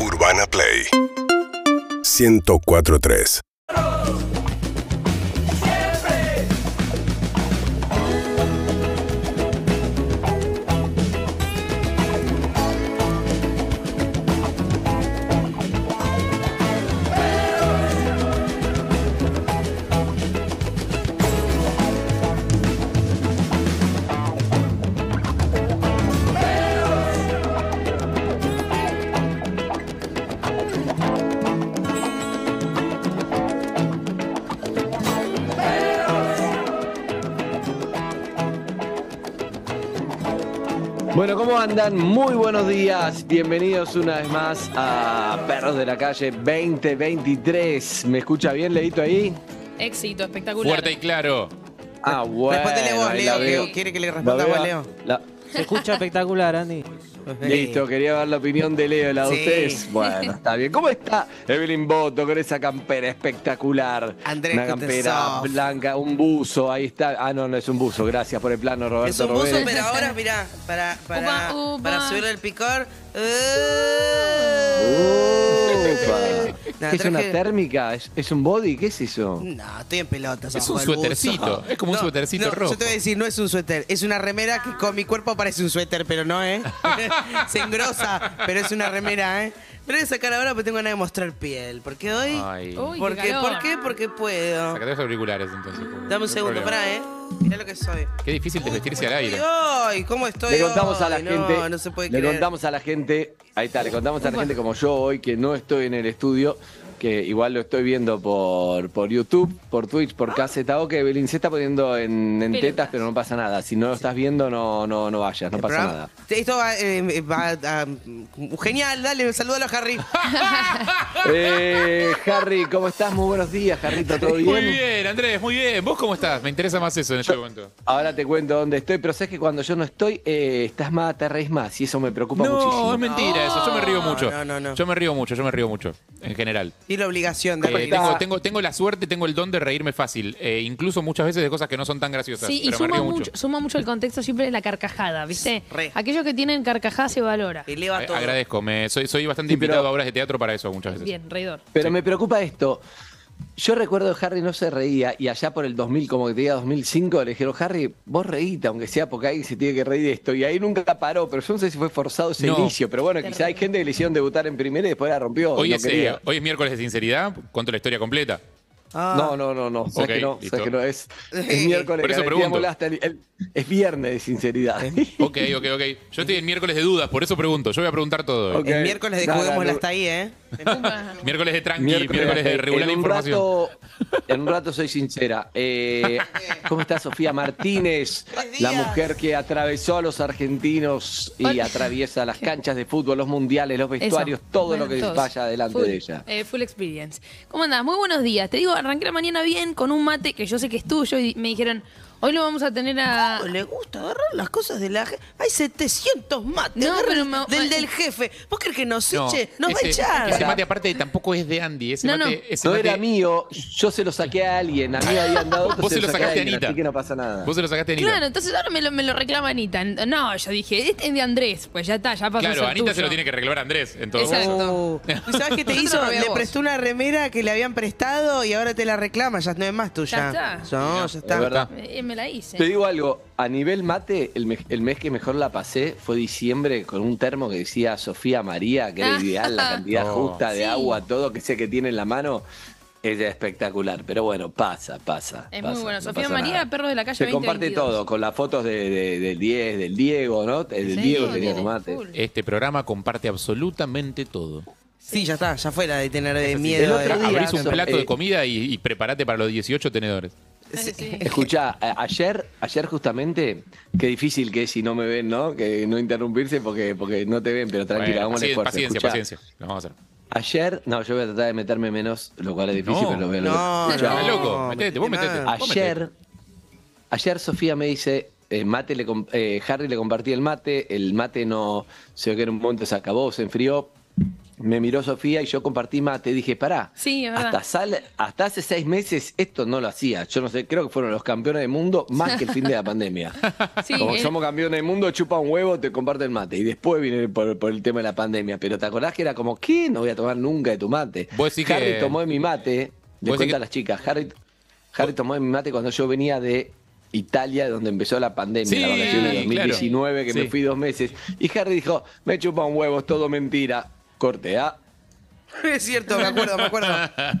Urbana Play. 1043 ¿cómo andan? Muy buenos días. Bienvenidos una vez más a Perros de la Calle 2023. ¿Me escucha bien, Leito, ahí? Éxito, espectacular. Fuerte y claro. Ah, bueno. Respondele vos, Leo, que quiere que le La respondamos veo. a Leo. La- Se escucha espectacular, Andy. Listo, quería ver la opinión de Leo, la de Sí. ustedes. Bueno, está bien. ¿Cómo está Evelyn Boto con esa campera espectacular? Andrés, Una ¿qué campera blanca, un buzo, ahí está. Ah, no, no es un buzo. Gracias por el plano, Roberto Es un buzo, pero ahora, mirá, para, para, Upa, upa. para subirle el picor. Upa. Nah, ¿Qué es una térmica? ¿Es, es un body? ¿Qué es eso? No, estoy en pelotas. Es un suétercito. Es como un suétercito no, rojo. Yo te voy a decir, no es un suéter. Es una remera que con mi cuerpo parece un suéter, pero no, ¿eh? Se engrosa, pero es una remera, ¿eh? Me lo voy a sacar ahora porque tengo ganas de mostrar piel. Porque hoy. Ay. Uy, ¿Por qué. ¿Por qué? Porque puedo. Sacate los auriculares entonces. Dame un No segundo, problema. pará, ¿eh? Mirá lo que soy. Qué difícil de vestirse al aire. Ay, ¿cómo estoy Le contamos a la hoy? gente. No, no se puede le creer. contamos a la gente. Ahí está, le contamos a la gente como yo hoy que no estoy en el estudio, que igual lo estoy viendo por, por YouTube, por Twitch, por KZO, que Belín se está poniendo en, tetas, pero no pasa nada. Si no lo estás viendo, no, no, no vayas, no pasa programa- nada. Esto va, eh, va a- genial, dale, saludalo a Harry. Eh, Harry, ¿cómo estás? Muy buenos días, Jarrito, ¿todo bien? Muy bien, Andrés, muy bien. ¿Vos cómo estás? Me interesa más eso en este momento. Ahora te cuento dónde estoy, pero sabes que cuando yo no estoy, eh, estás más, te reís más, y eso me preocupa No, muchísimo. es mentira eso. Yo me río mucho. No, no, no. Yo me río mucho, yo me río mucho. En general. Y la obligación de Eh, reír. tengo, tengo, tengo la suerte, tengo el don de reírme fácil. Eh, incluso muchas veces de cosas que no son tan graciosas. Sí, y pero me suma río mucho, mucho. suma mucho el contexto siempre de la carcajada, ¿viste? Re. Aquellos que tienen carcajada se valora. Eleva Eh, todo. agradezco, me, soy, soy bastante Sí, pero- invitado a obras de teatro para eso muchas veces. Bien, reidor. Pero me preocupa esto. Yo recuerdo que Harry no se reía y allá por el 2000, como que te diga 2005, le dijeron, Harry, vos reíte, aunque sea porque alguien se tiene que reír de esto. Y ahí nunca paró, pero yo no sé si fue forzado ese No. inicio. Pero bueno, quizá hay gente que le hicieron debutar en primera y después la rompió. Hoy, no es, eh, quería. hoy es miércoles de sinceridad, cuento la historia completa. Ah, No, no, no, no. Sabes Ok, que no, listo. sabes que no es. Es miércoles, Por eso pregunto. hasta el- el- es viernes de sinceridad. Ok, ok, ok. Yo estoy en miércoles de dudas, por eso pregunto. Yo voy a preguntar todo. hoy. Ok. El miércoles de Nada, juguémosla no- hasta ahí, ¿eh? Miércoles de tranqui, miércoles, de regular en un información. Rato, en un rato soy sincera. Eh, ¿Cómo está Sofía Martínez? La mujer que atravesó a los argentinos y atraviesa las canchas de fútbol, los mundiales, los vestuarios, Eso. todo Bueno, lo que todos. vaya delante Full, de ella. eh, full experience. ¿Cómo andás? Muy buenos días. Te digo, arranqué la mañana bien con un mate que yo sé que es tuyo y me dijeron, hoy lo vamos a tener a... Le gusta agarrar las cosas de la gente. Hay 700 mates. No, agarra pero el- me- del del jefe. ¿Vos crees que nos No, eche? Nos va a ese- echar. Ese mate aparte tampoco es de Andy. Ese No, no. mate, ese No mate- era mío, yo se lo saqué a alguien, a mí me habían dado Vos se lo sacaste a alguien, Anita. Así que no pasa nada. Vos se lo sacaste a Anita. Claro, entonces ahora me lo, me lo reclama Anita. No, yo dije, este es de Andrés. Pues ya está, ya pasó Claro, Anita se lo tiene que reclamar a Andrés. En todo Exacto. caso. Oh. ¿Y sabes qué te hizo? Le vos. prestó una remera que le habían prestado y ahora te la reclama. Ya no es más tuya. Ya está. No, ya Es está. verdad. Eh, me la hice. Te digo algo, a nivel mate, el, me- el mes que mejor la pasé fue diciembre con un termo que decía Sofía María, que era Ah. ideal, la cantidad Oh. justa de Sí. agua, todo que sé que tiene en la mano. Es espectacular, pero bueno, pasa, pasa. Es pasa, muy bueno. no Sofía pasa María, nada. perro de la calle Se comparte 2022. todo, con las fotos de, de- del 10, del Diego, ¿no? El del Sí, Diego tenía tiene full. Este programa comparte absolutamente todo. Sí, ya está. Ya fuera de tener eh, El miedo. otro de- día- Abrís un plato eh, de comida y, y prepárate para los 18 tenedores. Sí, sí. Escuchá, a- ayer, ayer justamente, qué difícil que es si no me ven, ¿no? Que no interrumpirse porque, porque no te ven, pero tranquila, Bueno, paci- esfuerzo. paciencia, Escuchá, paciencia. Lo vamos a hacer. Ayer, no, yo voy a tratar de meterme menos, lo cual es difícil, No. pero lo voy a No, lograr. no. Escuchá, Estás loco, metete, vos Ayer, ayer Sofía me dice, eh, mate le eh, Harry le compartí el mate, el mate no, se ve que en un momento se acabó, se enfrió. Me miró Sofía y yo compartí mate. Dije, pará, Sí, es verdad. hasta, sale, hasta hace seis meses esto no lo hacía. Yo no sé, creo que fueron los campeones del mundo más que el fin de la pandemia. Sí, Como eh, somos campeones del mundo, chupa un huevo, te comparte el mate. Y después viene por, por el tema de la pandemia. Pero ¿te acordás que era como, ¿qué? No voy a tomar nunca de tu mate. Vos Harry que- tomó de mi mate. Le que- a las chicas. Harry, Harry tomó de mi mate cuando yo venía de Italia, donde empezó la pandemia, Sí, la vacación de claro. 2019, que Sí. me fui dos meses. Y Harry dijo, me chupa un huevo, es todo mentira. Corte A. Es cierto, me acuerdo, me acuerdo.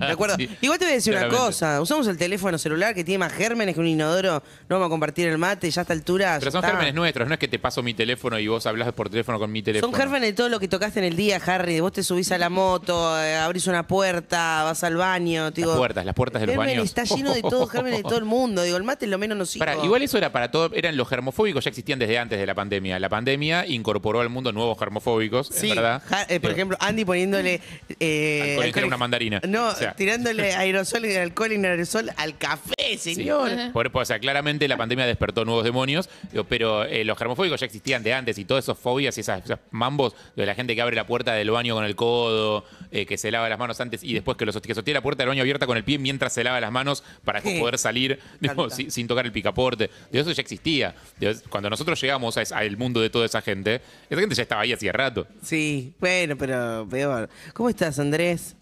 Me acuerdo. Sí, Igual te voy a decir una cosa. Usamos el teléfono celular que tiene más gérmenes que un inodoro. No vamos a compartir el mate, ya a esta altura. Pero son está. gérmenes nuestros, no es que te paso mi teléfono y vos hablas por teléfono con mi teléfono. Son gérmenes de todo lo que tocaste en el día, Harry. Vos te subís a la moto, eh, abrís una puerta, vas al baño. te Las digo, puertas, las puertas de los baños. está lleno de todo, gérmenes de todo el mundo. Digo, el mate es lo menos nocivo. Pará, igual eso era para todo, eran los germofóbicos, ya existían desde antes de la pandemia. La pandemia incorporó al mundo nuevos germofóbicos, Sí, es verdad. Ja- eh, por Digo, ejemplo, Andy poniéndole. Eh, Alcohol en gel a alcohol- una mandarina. No, O sea. tirándole aerosol y alcohol en aerosol al café, Sí. señor. Por- o sea, claramente la pandemia despertó nuevos demonios, digo, pero eh, los germofóbicos ya existían de antes y todas esas fobias y esas, esas mambos de la gente que abre la puerta del baño con el codo, eh, que se lava las manos antes y después que, los, que sostiene la puerta del baño abierta con el pie mientras se lava las manos para poder salir digo, sin, sin tocar el picaporte. Digo, eso ya existía. Digo, cuando nosotros llegamos a al mundo de toda esa gente, esa gente ya estaba ahí hacía rato. Sí, bueno, pero peor. ¿Cómo estás, Andrés?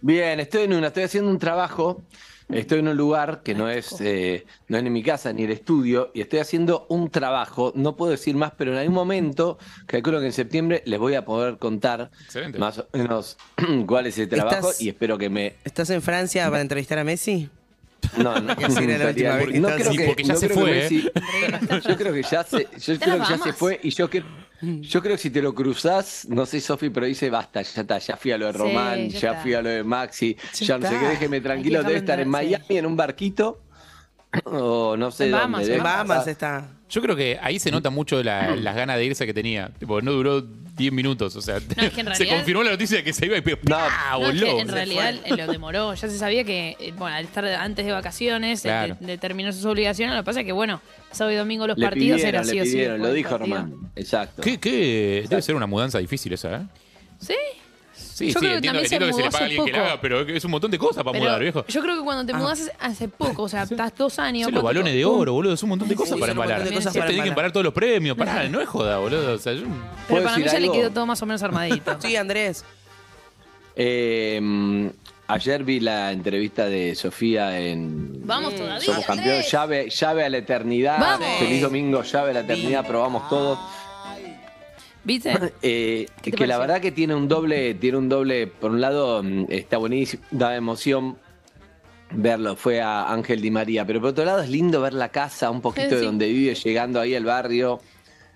Bien, estoy en una, estoy haciendo un trabajo, estoy en un lugar que no es, eh, no es ni mi casa ni el estudio, y estoy haciendo un trabajo, no puedo decir más, pero en algún momento, calculo que en septiembre les voy a poder contar Excelente. más o menos cuál es el trabajo ¿Estás- y espero que me... ¿Estás en Francia para entrevistar a Messi? No, no, Que así era la última vez que no estabas creo que, Porque ya no se creo que fue, ¿eh? Messi- yo creo que ya se, yo creo que ya se fue y yo creo, yo creo que si te lo cruzás, no sé Sofi, pero dice basta, ya está, ya fui a lo de Sí, Román, ya fui a lo de Maxi, Ya ya, no sé qué, déjeme tranquilo, que debe estar en Miami en un barquito o no sé En dónde. Bahamas, debe En Bahamas estar- está. Yo creo que ahí se nota mucho la- las ganas de irse que tenía. Tipo, no duró 10 minutos. O sea, es que en se realidad- confirmó la noticia de que se iba y ¡pah! No, es que voló. en realidad eh, lo demoró. Ya se sabía que, eh, bueno, al estar antes de vacaciones, eh, Claro. de- determinó sus obligaciones. Lo que pasa es que, bueno, sábado y domingo los Le partidos pidieron, era así le o sí. pidieron, lo del dijo partido. Román, exacto. ¿Qué, qué? Debe ser una mudanza difícil esa, ¿eh? Sí. Sí, Yo sí, creo que entiendo, también se entiendo que se le mudó paga a alguien que la haga, pero es un montón de cosas para Pero mudar, viejo. Yo creo que cuando te mudas hace poco, o sea, estás dos años. Son los ¿cuánto- balones de oro, boludo. Es un montón de cosas Sí, para son un montón embalar. de cosas para tenés que embalar. empalar todos los premios. Pará, no es joda, boludo. O sea, yo- Pero ¿Puedo para mí ya le quedó todo más o menos armadito. Sí, Andrés. Eh, ayer vi la entrevista de Sofía en Vamos todavía. Somos campeones, llave, llave a la eternidad. Vamos. Feliz domingo, llave a la eternidad, probamos todos. ¿Viste? Eh, ¿Qué que la verdad que tiene un doble, tiene un doble, por un lado mm, está buenísimo, da emoción verlo, fue a Ángel Di María, pero por otro lado es lindo ver la casa, un poquito de Sí. donde vive, llegando ahí al barrio.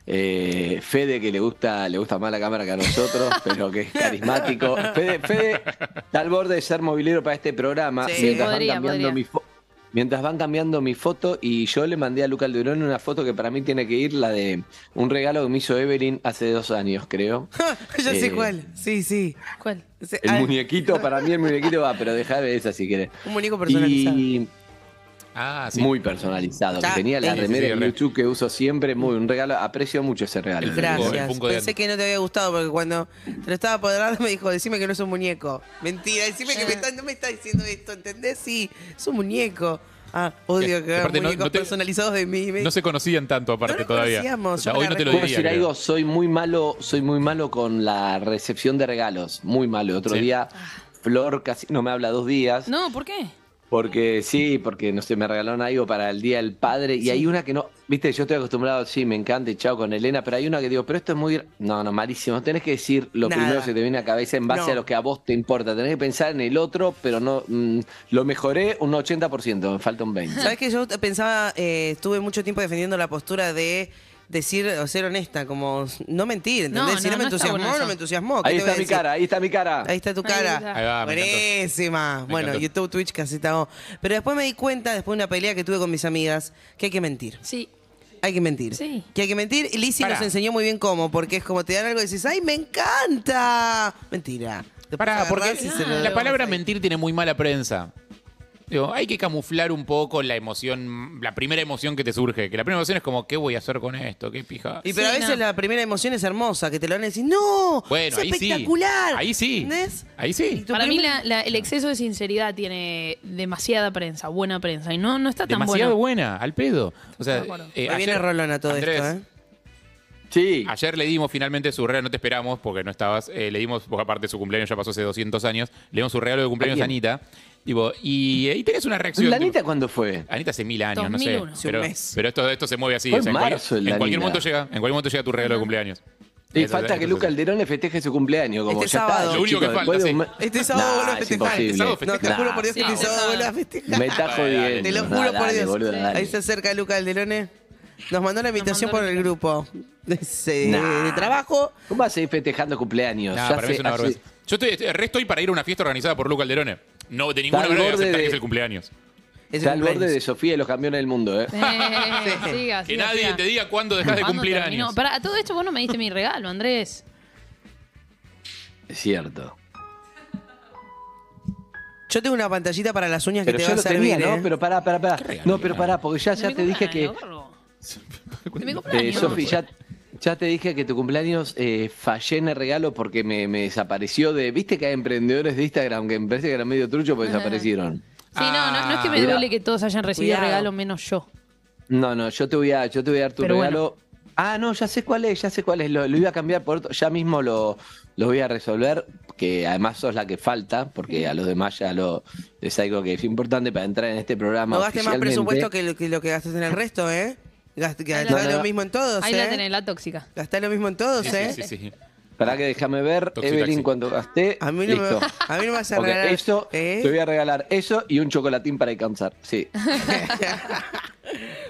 Eh, Fede que le gusta, le gusta más la cámara que a nosotros, pero que es carismático. Fede, Fede está al borde de ser movilero para este programa. Sí. Mientras, podría, van cambiando mi fo- mientras van cambiando mi foto y yo le mandé a Luca Alderón una foto que para mí tiene que ir, la de un regalo que me hizo Evelyn hace dos años, creo. ya sé Eh, cuál. Sí, sí. ¿Cuál? El ah, muñequito, para mí el muñequito va, pero deja de esa si querés. Un muñeco personalizado. Y Ah, sí. muy personalizado. Ya, que tenía la sí, sí, remera sí, re. YouTube que uso siempre, muy un regalo. Aprecio mucho ese regalo. El Funko, el Gracias. Funko de Pensé que no te había gustado porque cuando te lo estaba dar me dijo, decime que no es un muñeco. Mentira, decime que me está- no me está diciendo esto, ¿entendés? Sí, es un muñeco. Ah, odio Que- aparte no- muñecos no te- personalizados de mí. Me- No se conocían tanto aparte No todavía. O sea, hoy no te lo diría. decir creo. algo, soy muy malo, soy muy malo con la recepción de regalos, muy malo. Otro Sí. día Flor casi no me habla dos días, No, ¿por qué? Porque sí, porque no sé, me regalaron algo para el Día del Padre y hay una que no, viste, yo estoy acostumbrado, sí, me encanta y chao con Elena, pero hay una que digo, pero esto es muy, no, no, malísimo, tenés que decir lo Nada. primero que se te viene a la cabeza en base No. a lo que a vos te importa, tenés que pensar en el otro, pero no, mm, lo mejoré un 80%, me falta un 20%. ¿Sabes que yo pensaba, eh, estuve mucho tiempo defendiendo la postura de decir o ser honesta, como no mentir, ¿entendés? No, si no, no, me no entusiasmó, bueno no me entusiasmó. ¿qué Ahí está mi cara, ahí está mi cara. Ahí está tu cara. Ahí va. Buenísima. Me bueno, encantó. YouTube, Twitch, caseta O. Pero después me di cuenta, después de una pelea que tuve con mis amigas, que hay que mentir. Sí. Hay que mentir. Sí. Que hay que mentir. Y Lizzy Pará. nos enseñó muy bien cómo, porque es como te dan algo y dices, ¡ay, me encanta! Mentira. Pará, porque la palabra mentir tiene muy mala prensa. Digo, hay que camuflar un poco la emoción, la primera emoción que te surge. Que la primera emoción es como, ¿qué voy a hacer con esto? ¿Qué pija? Y pero Sí, a veces no. la primera emoción es hermosa, que te lo van a decir, ¡No! Bueno, es ahí sí. espectacular. Ahí sí. ¿Entendés? Ahí sí. tu Para mí primer- la- la- el exceso de sinceridad tiene demasiada prensa, buena prensa, y no, no está tan Demasiado bueno. buena, al pedo. O sea, De acuerdo. eh, Ahí viene Rolón todo Andrés, esto, ¿eh? Sí. Ayer le dimos finalmente su regalo, no te esperamos porque no estabas, eh, le dimos, porque aparte su cumpleaños ya pasó hace 200 años, le dimos su regalo de cumpleaños a. Anita. Tipo, y ahí tenés una reacción. ¿La tipo- Anita cuándo fue? Anita hace mil años, 2001. no sé. un Pero, mes. pero esto, esto se mueve así. Fue o sea, en en, cual- marzo el en cualquier momento llega, en cualquier momento llega tu regalo de cumpleaños. Y Eso- falta eso que. Luca Alderone festeje su cumpleaños. Como Este ya sábado. está, Lo único chicos, que falta, un sí. mes- Este sábado Nah, vuelve a es festejar. Este sábado No, te festeja. juro por Dios que este sábado vuelve a festejar. Me está jodiendo. Te lo Nah, juro por dale, Dios. Ahí se acerca Luca Alderone. Nos mandó la invitación mandó por el grupo de, ese- Nah. de trabajo. ¿Cómo vas a ir festejando cumpleaños? Nah, Ya para mí es una hace-. Yo estoy, estoy- re estoy para ir a una fiesta organizada por Luca Alderone. No, de ninguna manera voy a aceptar de- que es el cumpleaños. Es Está el al borde cumpleaños. de Sofía y los campeones del mundo, ¿eh? Eh, siga, Que nadie siga. te diga cuándo dejas de ¿Cuándo cumplir terminó? años. Para todo esto vos no me diste mi regalo, Andrés. Es cierto. Yo tengo una pantallita para las uñas que Pero te yo va a lo servir, tenía, ¿eh? ¿no? Pero pará, pará, pará. No, pero regalo? pará, porque ya, ya te dije que. Eh. Sofi, ya, ya te dije que tu cumpleaños eh, fallé en el regalo porque me, me desapareció de. ¿Viste que hay emprendedores de Instagram que me parece que eran medio trucho porque Ajá. desaparecieron? Sí, no, no, no es que me Mira. duele que todos hayan recibido Cuidado. regalo menos yo. No, no, yo te voy a, yo te voy a dar tu Pero regalo. Ah, no, ya sé cuál es, ya sé cuál es. Lo, lo iba a cambiar por otro. Ya mismo lo, lo voy a resolver, que además sos la que falta, porque a los demás ya lo es algo que es importante para entrar en este programa. No gastes más presupuesto que lo que, lo que gastas en el resto, ¿eh? Gast- Gastá No, no. lo mismo en todos, Ahí ¿eh? la tenés, la tóxica. Gastá lo mismo en todos, Sí, ¿eh? sí, sí, sí. Para que déjame ver, Evelyn, taxi. cuando gasté. A mí no me- a mí no me vas a regalar, Eso, ¿eh? te voy a regalar eso y un chocolatín para alcanzar. Sí.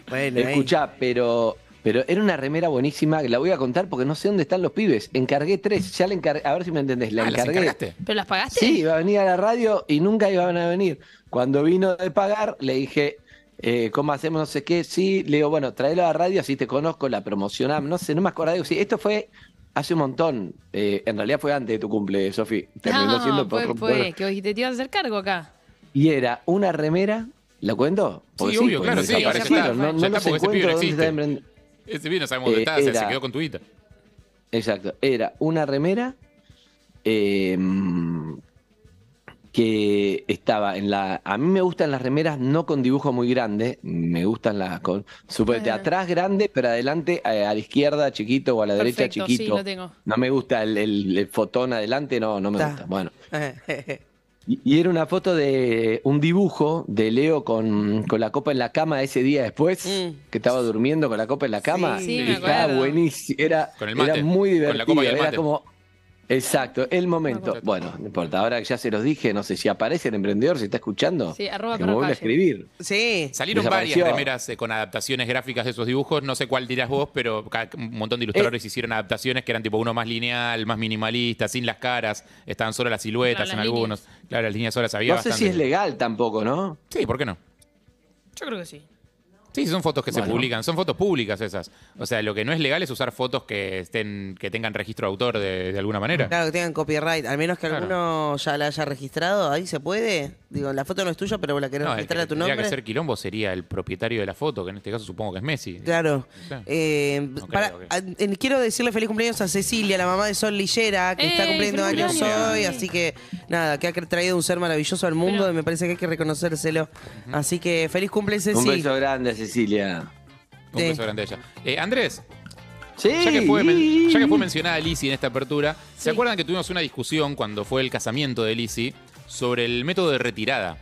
Bueno, ahí. Escuchá, pero, pero era una remera buenísima que la voy a contar porque no sé dónde están los pibes. Encargué tres, ya la encargué, a ver si me entendés, la Ah, ¿las encargué. encargaste? ¿Pero las pagaste? Sí, iba a venir a la radio y nunca iban a venir. Cuando vino de pagar, le dije, eh, ¿cómo hacemos? No sé qué. Sí, le digo, bueno, tráelo a la radio, así te conozco, la promocionamos. No sé, no me acuerdo. Digo, sí, esto fue hace un montón. Eh, en realidad fue antes de tu cumple, Sofi. Terminó No, siendo por- fue, por- fue, que hoy te ibas a hacer cargo acá. Y era una remera, ¿la cuento? Porque Sí, obvio, porque claro, sí, eso está. No, Ya no está, porque ese pibe no está emprend- Ese bien no sabemos dónde Eh, está, se- se era- quedó con tu guita. Exacto. Era una remera eh, que estaba en la. A mí me gustan las remeras no con dibujo muy grande. Me gustan las con. Suponete, Ajá. atrás grande, pero adelante a la izquierda chiquito o a la derecha Perfecto, sí, chiquito. lo tengo. No me gusta el, el- el fotón adelante, no, no me Ta. gusta. Bueno. Y, y era una foto de un dibujo de Leo con, con la copa en la cama ese día después, Mm. que estaba durmiendo con la copa en la cama. Sí, Sí, y me estaba acuerdo. buenísimo. Era, Con el mate, era muy con divertido. la copa y el Era como. Exacto, el momento. Bueno, no importa. Ahora que ya se los dije, no sé si aparece el emprendedor, si está escuchando. Sí, arroba que me vuelva a escribir. Sí. Salieron varias remeras eh, con adaptaciones gráficas de esos dibujos. No sé cuál dirás vos, pero un montón de Eh. ilustradores hicieron adaptaciones que eran tipo uno más lineal, más minimalista, sin las caras. Estaban solo las siluetas Claro, en las algunos. Claro, las líneas solas había No sé bastante. si es legal tampoco, ¿no? Sí, ¿por qué no? Yo creo que sí. Sí, son fotos que se publican, son fotos públicas esas. O sea, lo que no es legal es usar fotos que estén, que tengan registro de autor de, de alguna manera. Claro, que tengan copyright. Al menos que Claro. alguno ya la haya registrado. Ahí se puede. Digo, la foto no es tuya, pero vos la querés No, el que registrar a tu tendría nombre. que ser quilombo sería el propietario de la foto, que en este caso supongo que es Messi. Claro. Sí. Eh, No para- creo que- a- quiero decirle feliz cumpleaños a Cecilia, la mamá de Sol Lillera, que está ¡Ey, cumpliendo años cumpleaños! hoy. Así que, nada, que ha traído un ser maravilloso al mundo Pero- y me parece que hay que reconocérselo. Así que feliz cumple, Un Ceci. beso grande, Cecilia. Un Sí. beso grande a ella. Eh, Andrés, Sí. ya que, fue, men- ya que fue mencionada Lizzie en esta apertura, ¿se acuerdan que tuvimos una discusión cuando fue el casamiento de Lizzie sobre el método de retirada?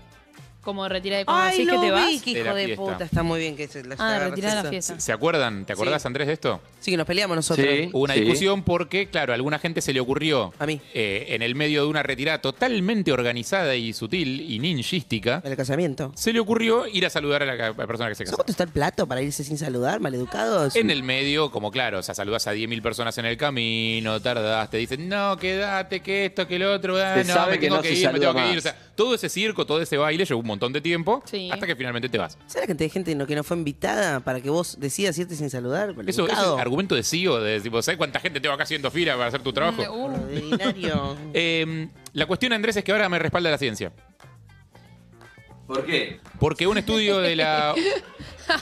Como retirar de como Ay, decís lo que te vas. vi, qué De hijo la de fiesta. puta. Está muy bien que se la Ah, la eso. fiesta. ¿Se acuerdan? ¿Te acordás, Sí. Andrés, de esto? Sí, que nos peleamos nosotros. Sí. Hubo una discusión porque, claro, a alguna gente se le ocurrió, A mí. eh, en el medio de una retirada totalmente organizada y sutil y ninjística, El casamiento. se le ocurrió ir a saludar a la, a la persona que se casó. ¿Cuánto está el plato para irse sin saludar, maleducados? En el medio, como claro, o sea, saludás a 10.000 personas en el camino, tardás, te dicen, no, quédate, que esto, que lo otro, ah, Se no, sabe me que tengo no que se ir, me tengo saluda que ir. O sea, todo ese circo, todo ese baile llevó un montón de tiempo Sí. hasta que finalmente te vas. ¿Sabes la cantidad de gente no- que no fue invitada para que vos decidas irte sin saludar? Eso, es argumento de CEO, de tipo, ¿sabes cuánta gente tengo acá haciendo fila para hacer tu trabajo? Uh, Ordinario. Eh, la cuestión, Andrés, es que ahora me respalda la ciencia. ¿Por qué? Porque un estudio de la.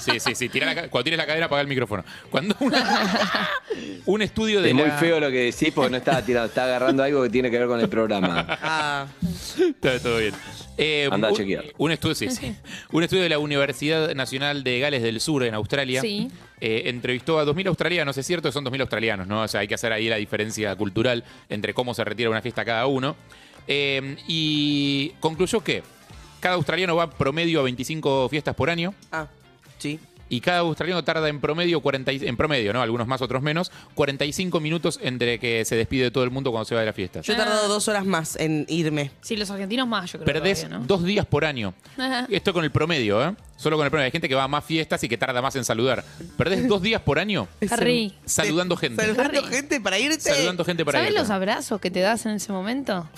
Sí, sí, sí. tira la ca- cuando tires la cadera, apaga el micrófono. Cuando una- un estudio de Es muy la- feo lo que decís porque no estaba tirando, está agarrando algo que tiene que ver con el programa. Ah, Está todo bien. Eh, Anda a un, chequear. un estudio, sí, sí. Un estudio de la Universidad Nacional de Gales del Sur en Australia. Sí. eh, entrevistó a 2.000 australianos, es cierto que son 2.000 australianos, ¿no? O sea, hay que hacer ahí la diferencia cultural entre cómo se retira una fiesta cada uno. Eh, y concluyó que cada australiano va promedio a 25 fiestas por año ah, sí. y cada australiano tarda en promedio 40 y- en promedio, ¿no? Algunos más, otros menos, 45 minutos entre que se despide de todo el mundo cuando se va de la fiesta. Yo he tardado dos horas más en irme. Sí, los argentinos más, yo creo. Perdés todavía, ¿no? dos días por año. Ajá. Esto con el promedio, ¿eh? Solo con el promedio. Hay gente que va a más fiestas y que tarda más en saludar. Perdés dos días por año Harry, saludando gente. Saludando Harry. gente para irte. Saludando gente para ¿sabes irte. los abrazos que te das en ese momento?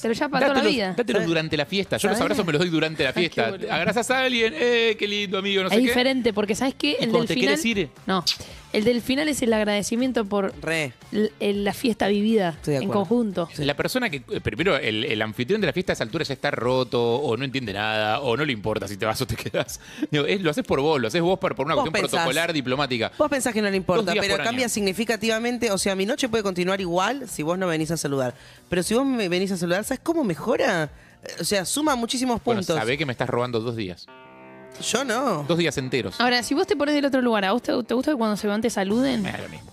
Te lo llevas para toda la vida. dátelos durante la fiesta. Yo los abrazos me los doy durante la fiesta. Abrazas a alguien, eh, qué lindo amigo, no sé es qué. diferente, porque ¿sabes qué? ¿Y El cuando del te final. quieres ir? No. El del final es el agradecimiento por Re. l- el- la fiesta vivida Estoy de en acuerdo. conjunto. La persona que, eh, primero, el, el anfitrión de la fiesta a esa altura ya está roto, o no entiende nada, o no le importa si te vas o te quedas. Digo, es- lo haces por vos, lo haces vos por, por una Vos cuestión pensás. protocolar, diplomática. Vos pensás que no le Dos importa, días pero por cambia año. significativamente. O sea, mi noche puede continuar igual si vos no venís a saludar. Pero si vos me venís a saludar, ¿sabes cómo mejora? Eh, O sea, suma muchísimos Bueno, puntos. sabé que me estás robando dos días. Yo no. Dos días enteros. Ahora, si vos te pones del otro lugar, ¿a vos te, te gusta que cuando se van te saluden? Me da lo mismo.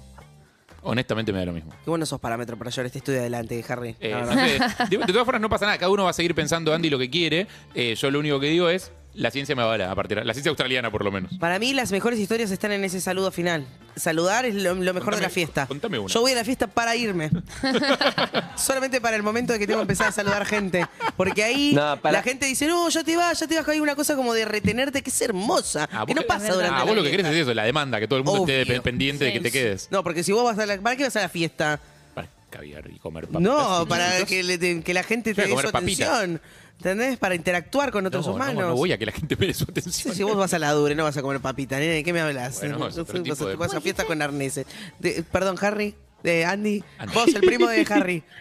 Honestamente me da lo mismo. Qué buenos esos parámetros para llevar este estudio adelante, Harry. Eh, la no verdad. sé, de, de todas formas no pasa nada, cada uno va a seguir pensando Andy lo que quiere. Eh, yo lo único que digo es, la ciencia me avala a partir la ciencia australiana por lo menos. Para mí las mejores historias están en ese saludo final. Saludar es lo, lo mejor Contame- de la fiesta. contame una. Yo voy a la fiesta para irme. Solamente para el momento de que tengo que empezar a saludar gente. Porque ahí No, para- la gente dice, no, ya te vas, ya te vas. Hay una cosa como de retenerte que es hermosa. Ah, que no pasa durante Ah, la vos lo que querés es eso, la demanda, que todo el mundo Obvio. esté pendiente de que te quedes. No, porque si vos vas a la... ¿Para qué vas a la fiesta? Para caviar y comer papitas. No, para que, le- que la gente te dé comer su atención. ¿Entendés? Para interactuar con otros no, no, humanos. no voy a que la gente me dé su Sí, atención. si vos vas a la dure, no vas a comer papita, nene, ¿de qué me hablas? Bueno, tipo de- vas a fiesta con arneses. De- perdón, Harry, de Andy. Andy. Vos, el primo de Harry.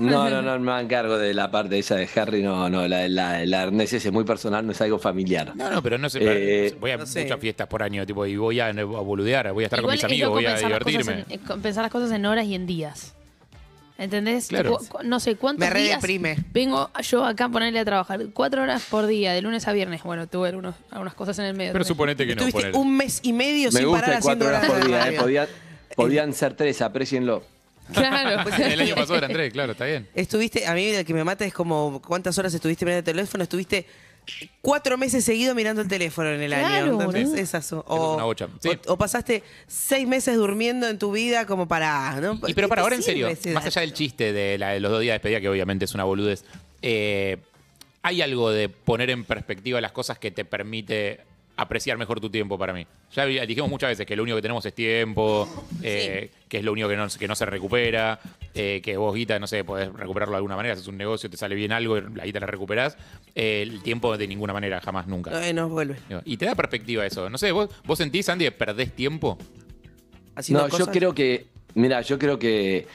No, no, no me encargo de la parte esa de Harry, no, no, la, la, la arnés es muy personal, no es algo familiar. No, no, pero no sé. Eh, voy a no sé. muchas fiestas por año, tipo, y voy a, a boludear, voy a estar Igual con mis amigos, voy a divertirme. en- eh, con- pensar las cosas en horas y en días. ¿Entendés? Claro. No sé cuántos Me re días deprime. vengo yo acá a ponerle a trabajar. Cuatro horas por día, de lunes a viernes. Bueno, tuve algunos, algunas cosas en el medio. Pero también. suponete que no, ponele. un mes y medio Me sin gusta parar cuatro haciendo horas horas por día, eh, podía- podían ser tres, aprecienlo. Claro. El año pasado eran tres, claro, está bien. Estuviste, a mí el que me mata es como cuántas horas estuviste mirando el teléfono. Estuviste cuatro meses seguidos mirando el teléfono en el Claro, año. o, una bocha. Sí. o- o pasaste seis meses durmiendo en tu vida como para. ¿no? Y pero ¿Qué para ahora, en serio, más allá del chiste de, la- de los dos días de despedida, que obviamente es una boludez, eh, hay algo de poner en perspectiva las cosas que te permite apreciar mejor tu tiempo para mí. Ya dijimos muchas veces que lo único que tenemos es tiempo, eh, que es lo único que no, que no se recupera, eh, que vos, guita, no sé, podés recuperarlo de alguna manera, haces un negocio, te sale bien algo, la guita la recuperás. Eh, el tiempo de ninguna manera, jamás, nunca. No vuelve. Y te da perspectiva eso. No sé, ¿vos, vos sentís, Andy, que perdés tiempo? Haciendo No, yo creo que, mira, yo creo que,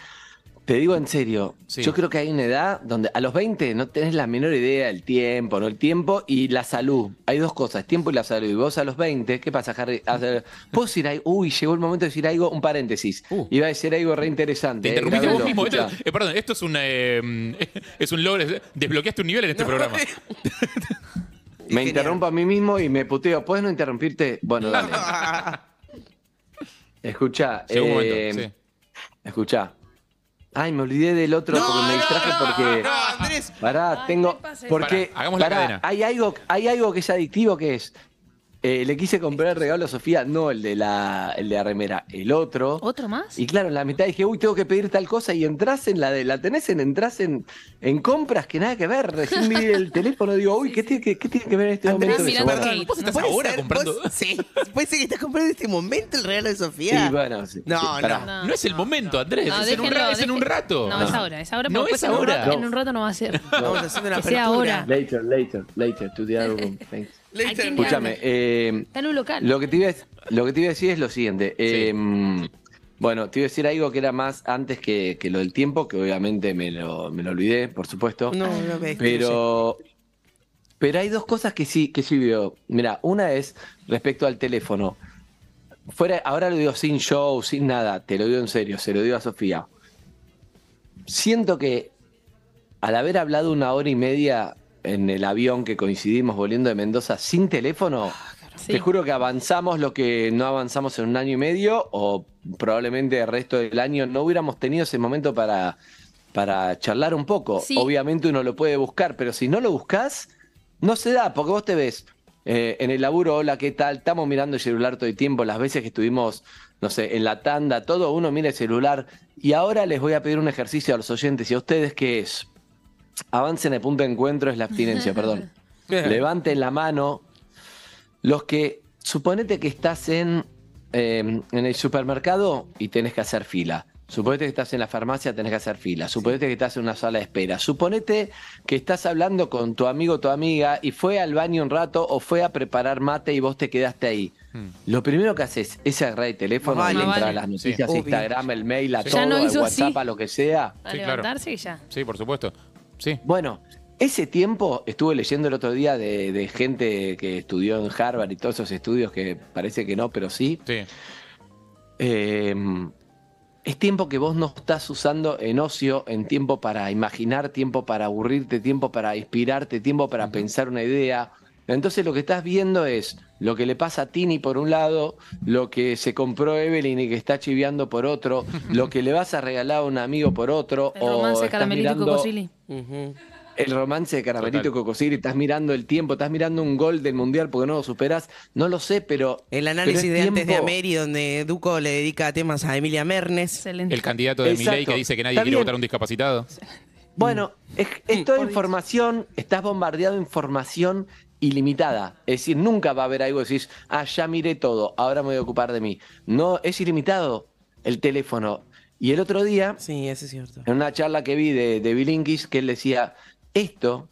te digo en serio, Sí. yo creo que hay una edad donde a los 20 no tenés la menor idea del tiempo, ¿no? El tiempo y la salud. Hay dos cosas, tiempo y la salud. Y vos a los 20, ¿qué pasa, Harry? ¿Puedo decir algo? Uy, llegó el momento de decir algo, un paréntesis. Uh. Iba a decir algo re interesante. Te eh, interrumpiste vos grábenlo, mismo. Esto- escuchá. eh, perdón, esto es un, eh, es un logro. Desbloqueaste un nivel en este programa. Me Genial. interrumpo a mí mismo y me puteo. ¿Puedes no interrumpirte? Bueno, dale. Escucha. Llegó un Ay, me olvidé del otro No, porque me distraje no, porque. no, Andrés. Pará, Ay, tengo. Porque. Pará, hagamos la pará, cadena. Hay algo, hay algo que es adictivo que es. Eh, le quise comprar el regalo a Sofía, no el de la, el de la remera, el otro. ¿Otro más? Y claro, en la mitad dije, uy, tengo que pedir tal cosa y entras en la de, la tenés en, entras en, en compras que nada que ver. Recién vi el teléfono, digo, uy, ¿qué tiene que, qué tiene que ver en este Andrés, momento? eso? Bueno, ¿Vos estás ¿puede ahora ser? comprando? ¿Vos- Sí, puede ser que estás comprando en este momento el regalo de Sofía. y bueno, sí, No, sí, no. pará. No, es el momento, Andrés. No, es, en un, déjenlo, es en un rato. No, es ahora, es ahora. No es después en un ahora. rato- En un rato no va a ser. Estamos haciendo una Que sea apertura. ahora. Later, later, later, to the other room. Thanks. Later. ¿A quién le Escúchame, eh, Está en un local. Lo que te iba a, lo que te iba a decir es lo siguiente. eh, bueno, te iba a decir algo que era más antes que, que lo del tiempo, que obviamente me lo, me lo olvidé, por supuesto. No, no me pero, Pero hay dos cosas que sí, que sí veo. Mira, una es respecto al teléfono. Fuera, ahora lo digo sin show, sin nada, te lo digo en serio, se lo digo a Sofía. Siento que al haber hablado una hora y media en el avión que coincidimos volviendo de Mendoza sin teléfono, Sí. te juro que avanzamos lo que no avanzamos en un año y medio o probablemente el resto del año no hubiéramos tenido ese momento para, para charlar un poco. Sí. Obviamente uno lo puede buscar, pero si no lo buscas, no se da, porque vos te ves eh, en el laburo, hola, ¿qué tal? Estamos mirando el celular todo el tiempo, las veces que estuvimos, no sé, en la tanda, todo, uno mira el celular. Y ahora les voy a pedir un ejercicio a los oyentes y a ustedes que es, avancen el punto de encuentro, es la abstinencia, perdón. Levanten la mano los que, suponete que estás en, eh, en el supermercado y tenés que hacer fila. Suponete que estás en la farmacia, tenés que hacer fila. Suponete que estás en una sala de espera. Suponete que estás hablando con tu amigo o tu amiga y fue al baño un rato o fue a preparar mate y vos te quedaste ahí. Hmm. Lo primero que haces es agarrar el teléfono y vale. entrar a Más las vale. noticias, Sí. Instagram, el mail, a Sí. todo, no hizo WhatsApp, a lo que sea. A Sí, claro. levantarse y ya. Sí, por supuesto. Sí. Bueno, ese tiempo estuve leyendo el otro día de, de gente que estudió en Harvard y todos esos estudios que parece que no, pero sí. Sí. Eh, es tiempo que vos no estás usando en ocio, en tiempo para imaginar, tiempo para aburrirte, tiempo para inspirarte, tiempo para pensar una idea. Entonces lo que estás viendo es lo que le pasa a Tini por un lado, lo que se compró Evelyn y que está chiviando por otro, lo que le vas a regalar a un amigo por otro. El o romance Caramelito y mirando- Cocosili. Ujú. el romance de Caramelito Total. y Cocosiri, estás mirando el tiempo, estás mirando un gol del Mundial porque no lo superás, no lo sé, pero... El análisis de antes de Ameri, donde Duco le dedica temas a Emilia Mernes. Excelente. El candidato de Exacto. Milei que dice que nadie quiere votar a un discapacitado. Bueno, es, es toda información, estás bombardeado de información ilimitada. Es decir, nunca va a haber algo que decís, ah, ya miré todo, ahora me voy a ocupar de mí. No, es ilimitado el teléfono. Y el otro día, Sí, eso es cierto. en una charla que vi de, de Bilinkis, que él decía, esto,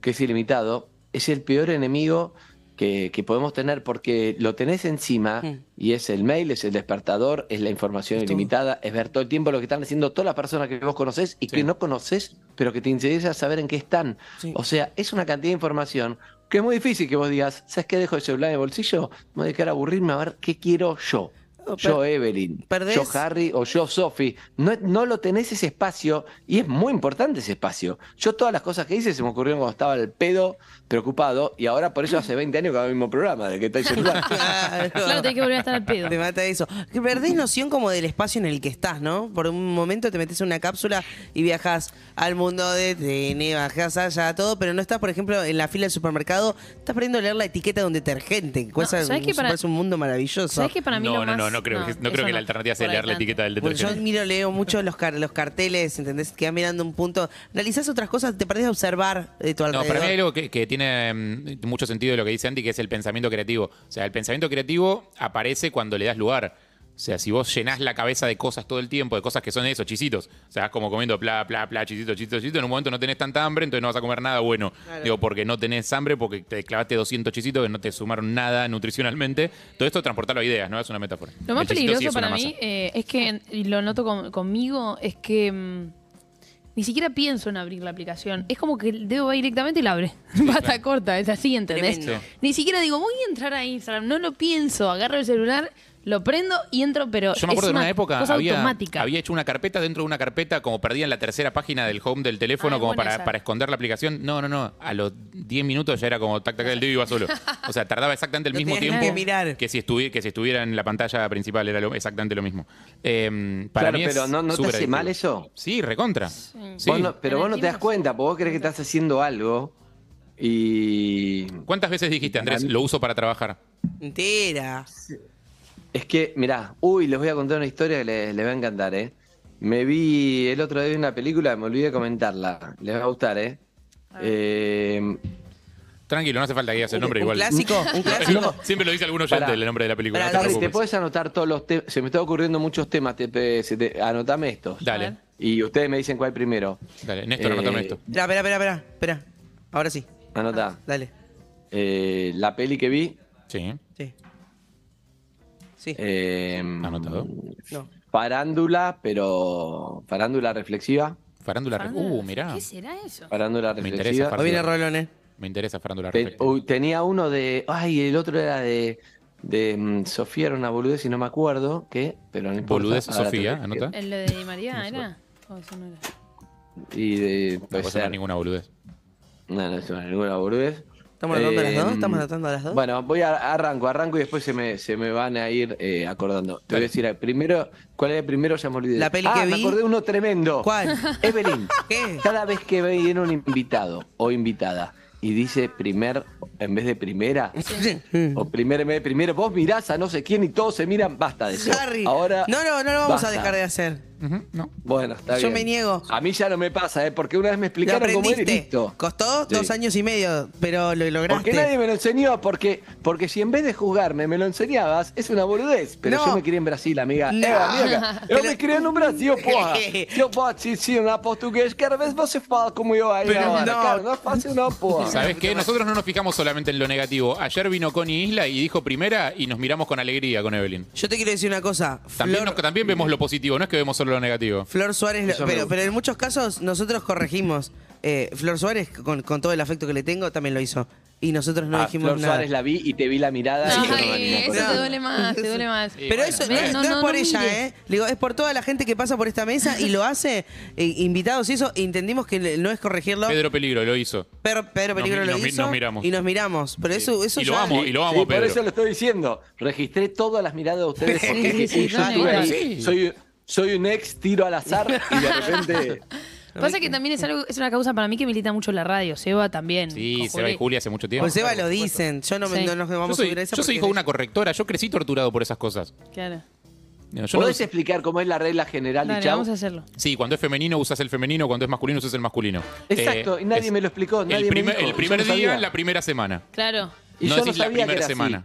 que es ilimitado, es el peor enemigo que, que podemos tener porque lo tenés encima Mm. y es el mail, es el despertador, es la información Es todo. ilimitada, es ver todo el tiempo lo que están haciendo todas las personas que vos conocés y Sí. que no conoces, pero que te interesa saber en qué están. Sí. O sea, es una cantidad de información que es muy difícil que vos digas, ¿sabes qué dejo el celular en el bolsillo? Me voy a dedicar a aburrirme a ver qué quiero yo. Oh, Yo Evelyn, perdés- yo Harry o yo Sophie. No, no lo tenés ese espacio y es muy importante ese espacio. Yo todas las cosas que hice se me ocurrieron cuando estaba al pedo, preocupado, y ahora por eso hace 20 años que hago el mismo programa, de que está el celular. Claro. Claro, tenés que volver a estar al pedo. Te mata eso. Que perdés noción como del espacio en el que estás, ¿no? Por un momento te metes en una cápsula y viajas al mundo de TN, viajas allá, todo, pero no estás, por ejemplo, en la fila del supermercado, estás aprendiendo a leer la etiqueta de un detergente. cosa- ¿sabés qué para- parece un mundo maravilloso. ¿Sabes que para mí No, lo no, más... no, no creo que- no creo eso que la alternativa sea Por leer la etiqueta del Bueno, yo detergente. miro, leo mucho los, car- los carteles, ¿entendés? Quedas mirando un punto. Realizás otras cosas, te perdés a observar de tu No, alrededor. para mí hay algo que, que tiene mm, mucho sentido de lo que dice Andy, que es el pensamiento creativo. O sea, el pensamiento creativo aparece cuando le das lugar. O sea, si vos llenás la cabeza de cosas todo el tiempo, de cosas que son esos, chisitos. O sea, vas como comiendo pla, pla, pla, chisito, chisito, chisito. En un momento no tenés tanta hambre, entonces no vas a comer nada bueno. Claro. Digo, porque no tenés hambre, porque te clavaste 200 chisitos que no te sumaron nada nutricionalmente. Todo esto transportarlo a ideas, ¿no? Es una metáfora. Lo más El chisito sí peligroso es una para mí masa. eh, es que, y lo noto con- conmigo, es que mm, ni siquiera pienso en abrir la aplicación. Es como que el dedo va directamente y la abre. Basta corta, es así, ¿entendés? Tremendo. Sí. Ni siquiera digo, voy a entrar a Instagram, no lo pienso, agarro el celular, lo prendo y entro, pero Yo me es acuerdo de una una época, cosa había, automática. había hecho una carpeta dentro de una carpeta, como perdía en la tercera página del home del teléfono, Ah, como para, esa. para esconder la aplicación. No, no, no. A los 10 minutos ya era como tac, tac, el dedo iba solo. O sea, tardaba exactamente el mismo tiempo que mirar. que si, estuvi- que si estuviera en la pantalla principal, era lo- exactamente lo mismo. Eh, para Claro, mí es pero ¿no- no te hace adictivo. mal eso? Sí, recontra. Sí. Vos no- pero vos no te das cuenta, porque vos crees que estás haciendo algo y... ¿Cuántas veces dijiste, Andrés, lo uso para trabajar? Entera. Es que, mirá, uy, les voy a contar una historia que les, les va a encantar, ¿eh? Me vi el otro día una película, me olvidé de comentarla. Les va a gustar, ¿eh? Eh, Tranquilo, no hace falta que digas el nombre un igual. clásico, un clásico. Siempre lo dice algún oyente Pará. el nombre de la película. Pará, no te te puedes anotar todos los temas. Se me están ocurriendo muchos temas. Te, te- anotame estos. Dale. Y ustedes me dicen cuál primero. dale. Néstor, Eh, anotame esto. Espera, espera, espera, espera, espera. Ahora sí, Anotá. dale. Eh, la peli que vi. Sí. Sí. Sí. eh, Anotado. No. Farándula, pero. Farándula reflexiva. Farándula. re- Uh, mirá. ¿Qué será eso? Farándula Me reflexiva. interesa, Hoy viene Rolón, eh. Me interesa farándula Te- reflexiva. uy, tenía uno de. Ay, el otro era de. De mm, Sofía, era una boludez y no me acuerdo qué, pero no importa. Boludez ahora Sofía, lo anota. ¿El de Di María era? ¿O eso no era? Y de. No Puede puede ser ser. ninguna boludez. No, no es ninguna boludez. ¿Estamos anotando las dos? ¿Estamos anotando las dos? Bueno, voy a arranco, arranco y después se me, se me van a ir eh, acordando. Te voy a decir, primero, ¿cuál era el primero? Ya me olvidé. La peli ah, que me vi. acordé uno tremendo. ¿Cuál? Evelyn. ¿Qué? Cada vez que viene un invitado o invitada y dice primer en vez de primera, o primer en vez de primero, vos mirás a no sé quién y todos se miran, basta de eso. Harry. Ahora, no, no, no lo vamos basta. a dejar de hacer. No. Bueno, está Yo bien. me niego. A mí ya no me pasa, ¿eh? porque una vez me Lo explicaron cómo era y listo. Costó Sí. dos años y medio, pero lo lograste. Porque nadie me lo enseñó, porque, porque si en vez de juzgarme me lo enseñabas, es una boludez. Pero No. yo me crié en Brasil, amiga. No. Eh, amiga, eu Pero- me criei no Brasil, porra. Se eu vou te ensinar português, quero ver se você fala como eu aí Pero no. Cara, não é fácil porra. ¿Sabes qué? Nosotros no nos fijamos solamente en lo negativo. Ayer vino Connie Isla y dijo primera y nos miramos con alegría con Evelyn. Yo te quiero decir una cosa. También, nos- también vemos lo positivo, no es que vemos solo lo negativo. Flor Suárez, lo- Eso me pero, gusta. pero en muchos casos nosotros corregimos. Eh, Flor Suárez, con, con todo el afecto que le tengo, también lo hizo. Y nosotros no A dijimos Flor nada. Suárez la vi y te vi la mirada y yo no me Ay, animé eso te duele más, te duele más. Sí, Pero bueno, eso no, es- No, no no, es por no ella, mires. ¿eh? Le Digo, es por toda la gente que pasa por esta mesa y lo hace, eh, invitados y eso, e entendimos que le- no es corregirlo. Pedro Peligro lo hizo. Pero Pedro Nos Peligro mi- lo nos mi- hizo nos miramos. y nos miramos. Pero eso, eso Y lo ya- amo, y lo amo, Sí, por Pedro. eso lo estoy diciendo. Registré todas las miradas de ustedes porque Sí, sí, sí, yo no, estuve no, ahí. sí. Soy, soy un ex tiro al azar y de repente... Pasa que también es algo, es una causa para mí que milita mucho la radio. Seba también. Sí, con Seba y Juli. Julia hace mucho tiempo. Pues Eva lo dicen. Yo no, me- Sí. no nos Yo vamos a soy, subir a esa yo soy porque hijo de una correctora, yo crecí torturado por esas cosas. Claro. No, yo no- ¿Podés explicar cómo es la regla general Dale, y chau? vamos a hacerlo. sí, cuando es femenino usas el femenino, cuando es masculino usas el masculino. Exacto, Eh, y nadie es me lo explicó, nadie el me primer, dijo, el yo primer no día, sabía. la primera semana. Claro. Y no yo no decís la sabía que primera era así. semana.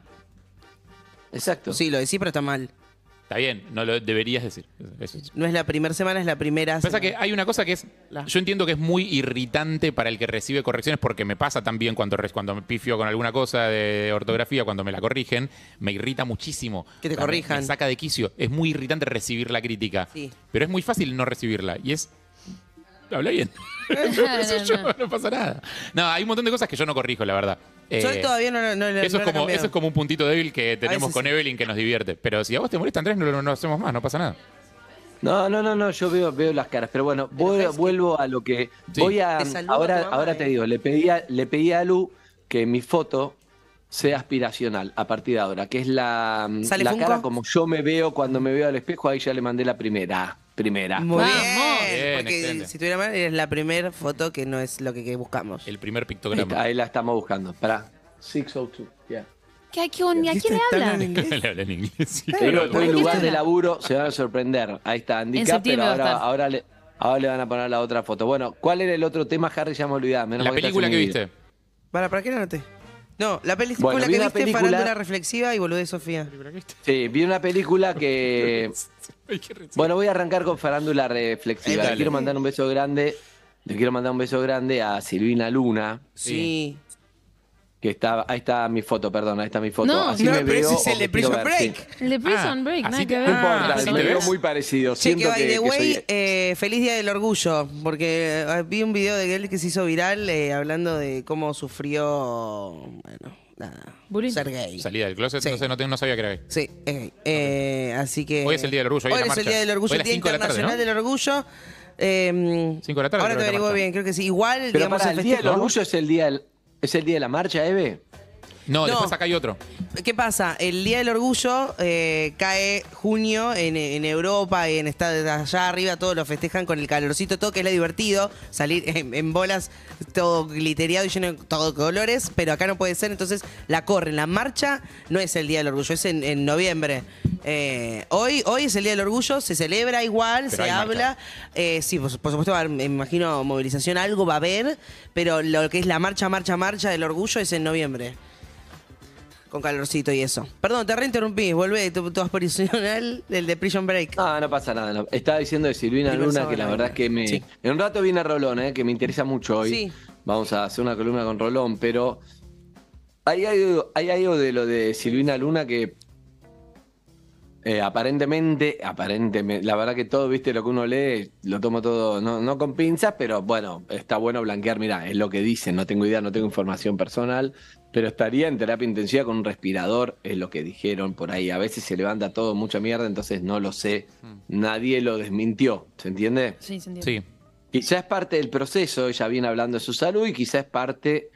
Exacto. Sí, lo decís, pero está mal. Está bien, no lo deberías decir. Eso es- No es la primera semana, es la primera Pasa semana. que hay una cosa que es. Yo entiendo que es muy irritante para el que recibe correcciones, porque me pasa también cuando, cuando me pifio con alguna cosa de ortografía, cuando me la corrigen, me irrita muchísimo. Que te O sea, me- corrijan. Me saca de quicio. Es muy irritante recibir la crítica. Sí. Pero es muy fácil no recibirla. Y es. Habla bien. No, Soy no, yo, no. no pasa nada. No, hay un montón de cosas que yo no corrijo, la verdad. Yo Eh, todavía no, no, no, eso, es como, cambiado. eso es como un puntito débil que tenemos con sí. Evelyn que nos divierte. Pero si a vos te molesta, Andrés, no lo no hacemos más, no pasa nada. No, no, no, no, yo veo, veo las caras, pero bueno, Pero voy- sabes que- vuelvo a lo que Sí. voy a ahora, ahora te digo, le pedí a, le pedí a Lu que mi foto sea aspiracional a partir de ahora, que es la, ¿Sale la Funko? cara como yo me veo cuando me veo al espejo, ahí ya le mandé la primera, primera. Muy bien. Bien, porque excelente. si tuviera mal, es la primera foto que no es lo que, que buscamos. El primer Ahí, pictograma. está, ahí la estamos buscando. Para 602. ya. ¿Qué, qué, ¿A quién le ¿Está habla? hablando en inglés? Le habla en inglés. sí. Estoy en ¿Por qué lugar de laburo, se van a sorprender. Ahí está, En Andica, pero a ahora, ahora, le, ahora le van a poner la otra foto. Bueno, ¿cuál era el otro tema, Harry? Ya me olvidaba. menos La película que viste. ¿Para, ¿Para qué la anoté? No, la película Bueno, que viste, película- Farándula Reflexiva y Boludez Sofía. Sí, vi una película que. Bueno, voy a arrancar con farándula reflexiva. Dale. Le quiero mandar un beso grande. Le quiero mandar un beso grande a Silvina Luna, Sí. Que está. Ahí está mi foto, perdón, ahí está mi foto. No, Así no, me pero veo. ese es el de Prison. Break. El de Prison Ah, Break, así nada que No ver. importa, Ah, ¿sí me te veo muy parecido. Che, Siento que by que, the que way, soy- eh, feliz día del orgullo, porque eh, vi un video de él que se hizo viral eh, hablando de cómo sufrió, bueno, nada, Bullying. ser gay. Salida del closet, Sí. no, no, te- no sabía que era gay. Sí, es gay. Eh, así que... Hoy es el Día del Orgullo, hoy Hoy es el. Día del Orgullo, el Día de tarde, Internacional ¿no? del Orgullo. Eh, Cinco de la tarde Ahora te averiguo bien, creo que sí. Igual, Pero digamos, para el el Día del Orgullo es el día, del- es el día de la marcha, Eve. No, No. después acá hay otro. ¿Qué pasa? El Día del Orgullo eh, cae junio en, en Europa y en Estados allá arriba todos lo festejan con el calorcito, todo que es lo divertido, salir en, en bolas todo glittereado y lleno de todo colores, pero acá no puede ser, entonces la corren. La marcha no es el Día del Orgullo, es en, en noviembre. Eh, hoy, hoy es el Día del Orgullo, se celebra igual, Pero se hay habla. Eh, sí, por, por supuesto, va a haber, me imagino movilización, algo va a haber, pero lo que es la marcha, marcha, marcha del orgullo es en noviembre. Con calorcito y eso. Perdón, te reinterrumpí. Volvé tu, tu aspiracional del de Prison Break. No, no pasa nada. no. Estaba diciendo de Silvina Luna que la verdad es que me. Sí. En un rato viene Rolón, eh, que me interesa mucho hoy. Sí. Vamos a hacer una columna con Rolón, pero. Hay algo, hay algo de lo de Silvina Luna que. Eh, aparentemente, aparentemente, la verdad que todo, viste, lo que uno lee, lo tomo todo, no, no con pinzas, pero bueno, está bueno blanquear, mira, es lo que dicen, no tengo idea, no tengo información personal, pero estaría en terapia intensiva con un respirador, es lo que dijeron por ahí. A veces se levanta todo mucha mierda, entonces no lo sé, nadie lo desmintió, ¿se entiende? Sí, se entiende. Sí. Quizá es parte del proceso, ella viene hablando de su salud y quizá es parte,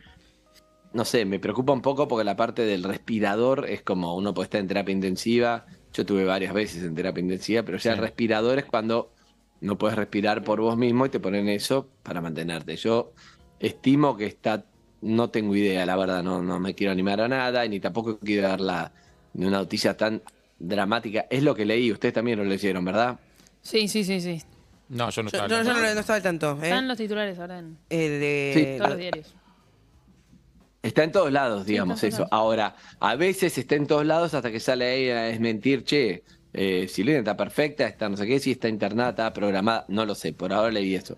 no sé, me preocupa un poco porque la parte del respirador es como uno puede estar en terapia intensiva, yo tuve varias veces en terapia intensiva, pero ya Sí. el respirador es cuando no puedes respirar por vos mismo y te ponen eso para mantenerte. Yo estimo que está, no tengo idea, la verdad, no, no me quiero animar a nada y ni tampoco quiero dar la, ni una noticia tan dramática. Es lo que leí, ustedes también lo leyeron, ¿verdad? Sí, sí, sí, sí. No, yo no Yo, estaba. no, yo no, no estaba al tanto. ¿eh? Están los titulares ahora en El de- Sí. todos los diarios. Está en todos lados, digamos está en eso. todos Ahora, a veces está en todos lados hasta que sale ahí a desmentir, che, eh, Silvina está perfecta, está no sé qué, si está internada, está programada, no lo sé, por ahora leí eso.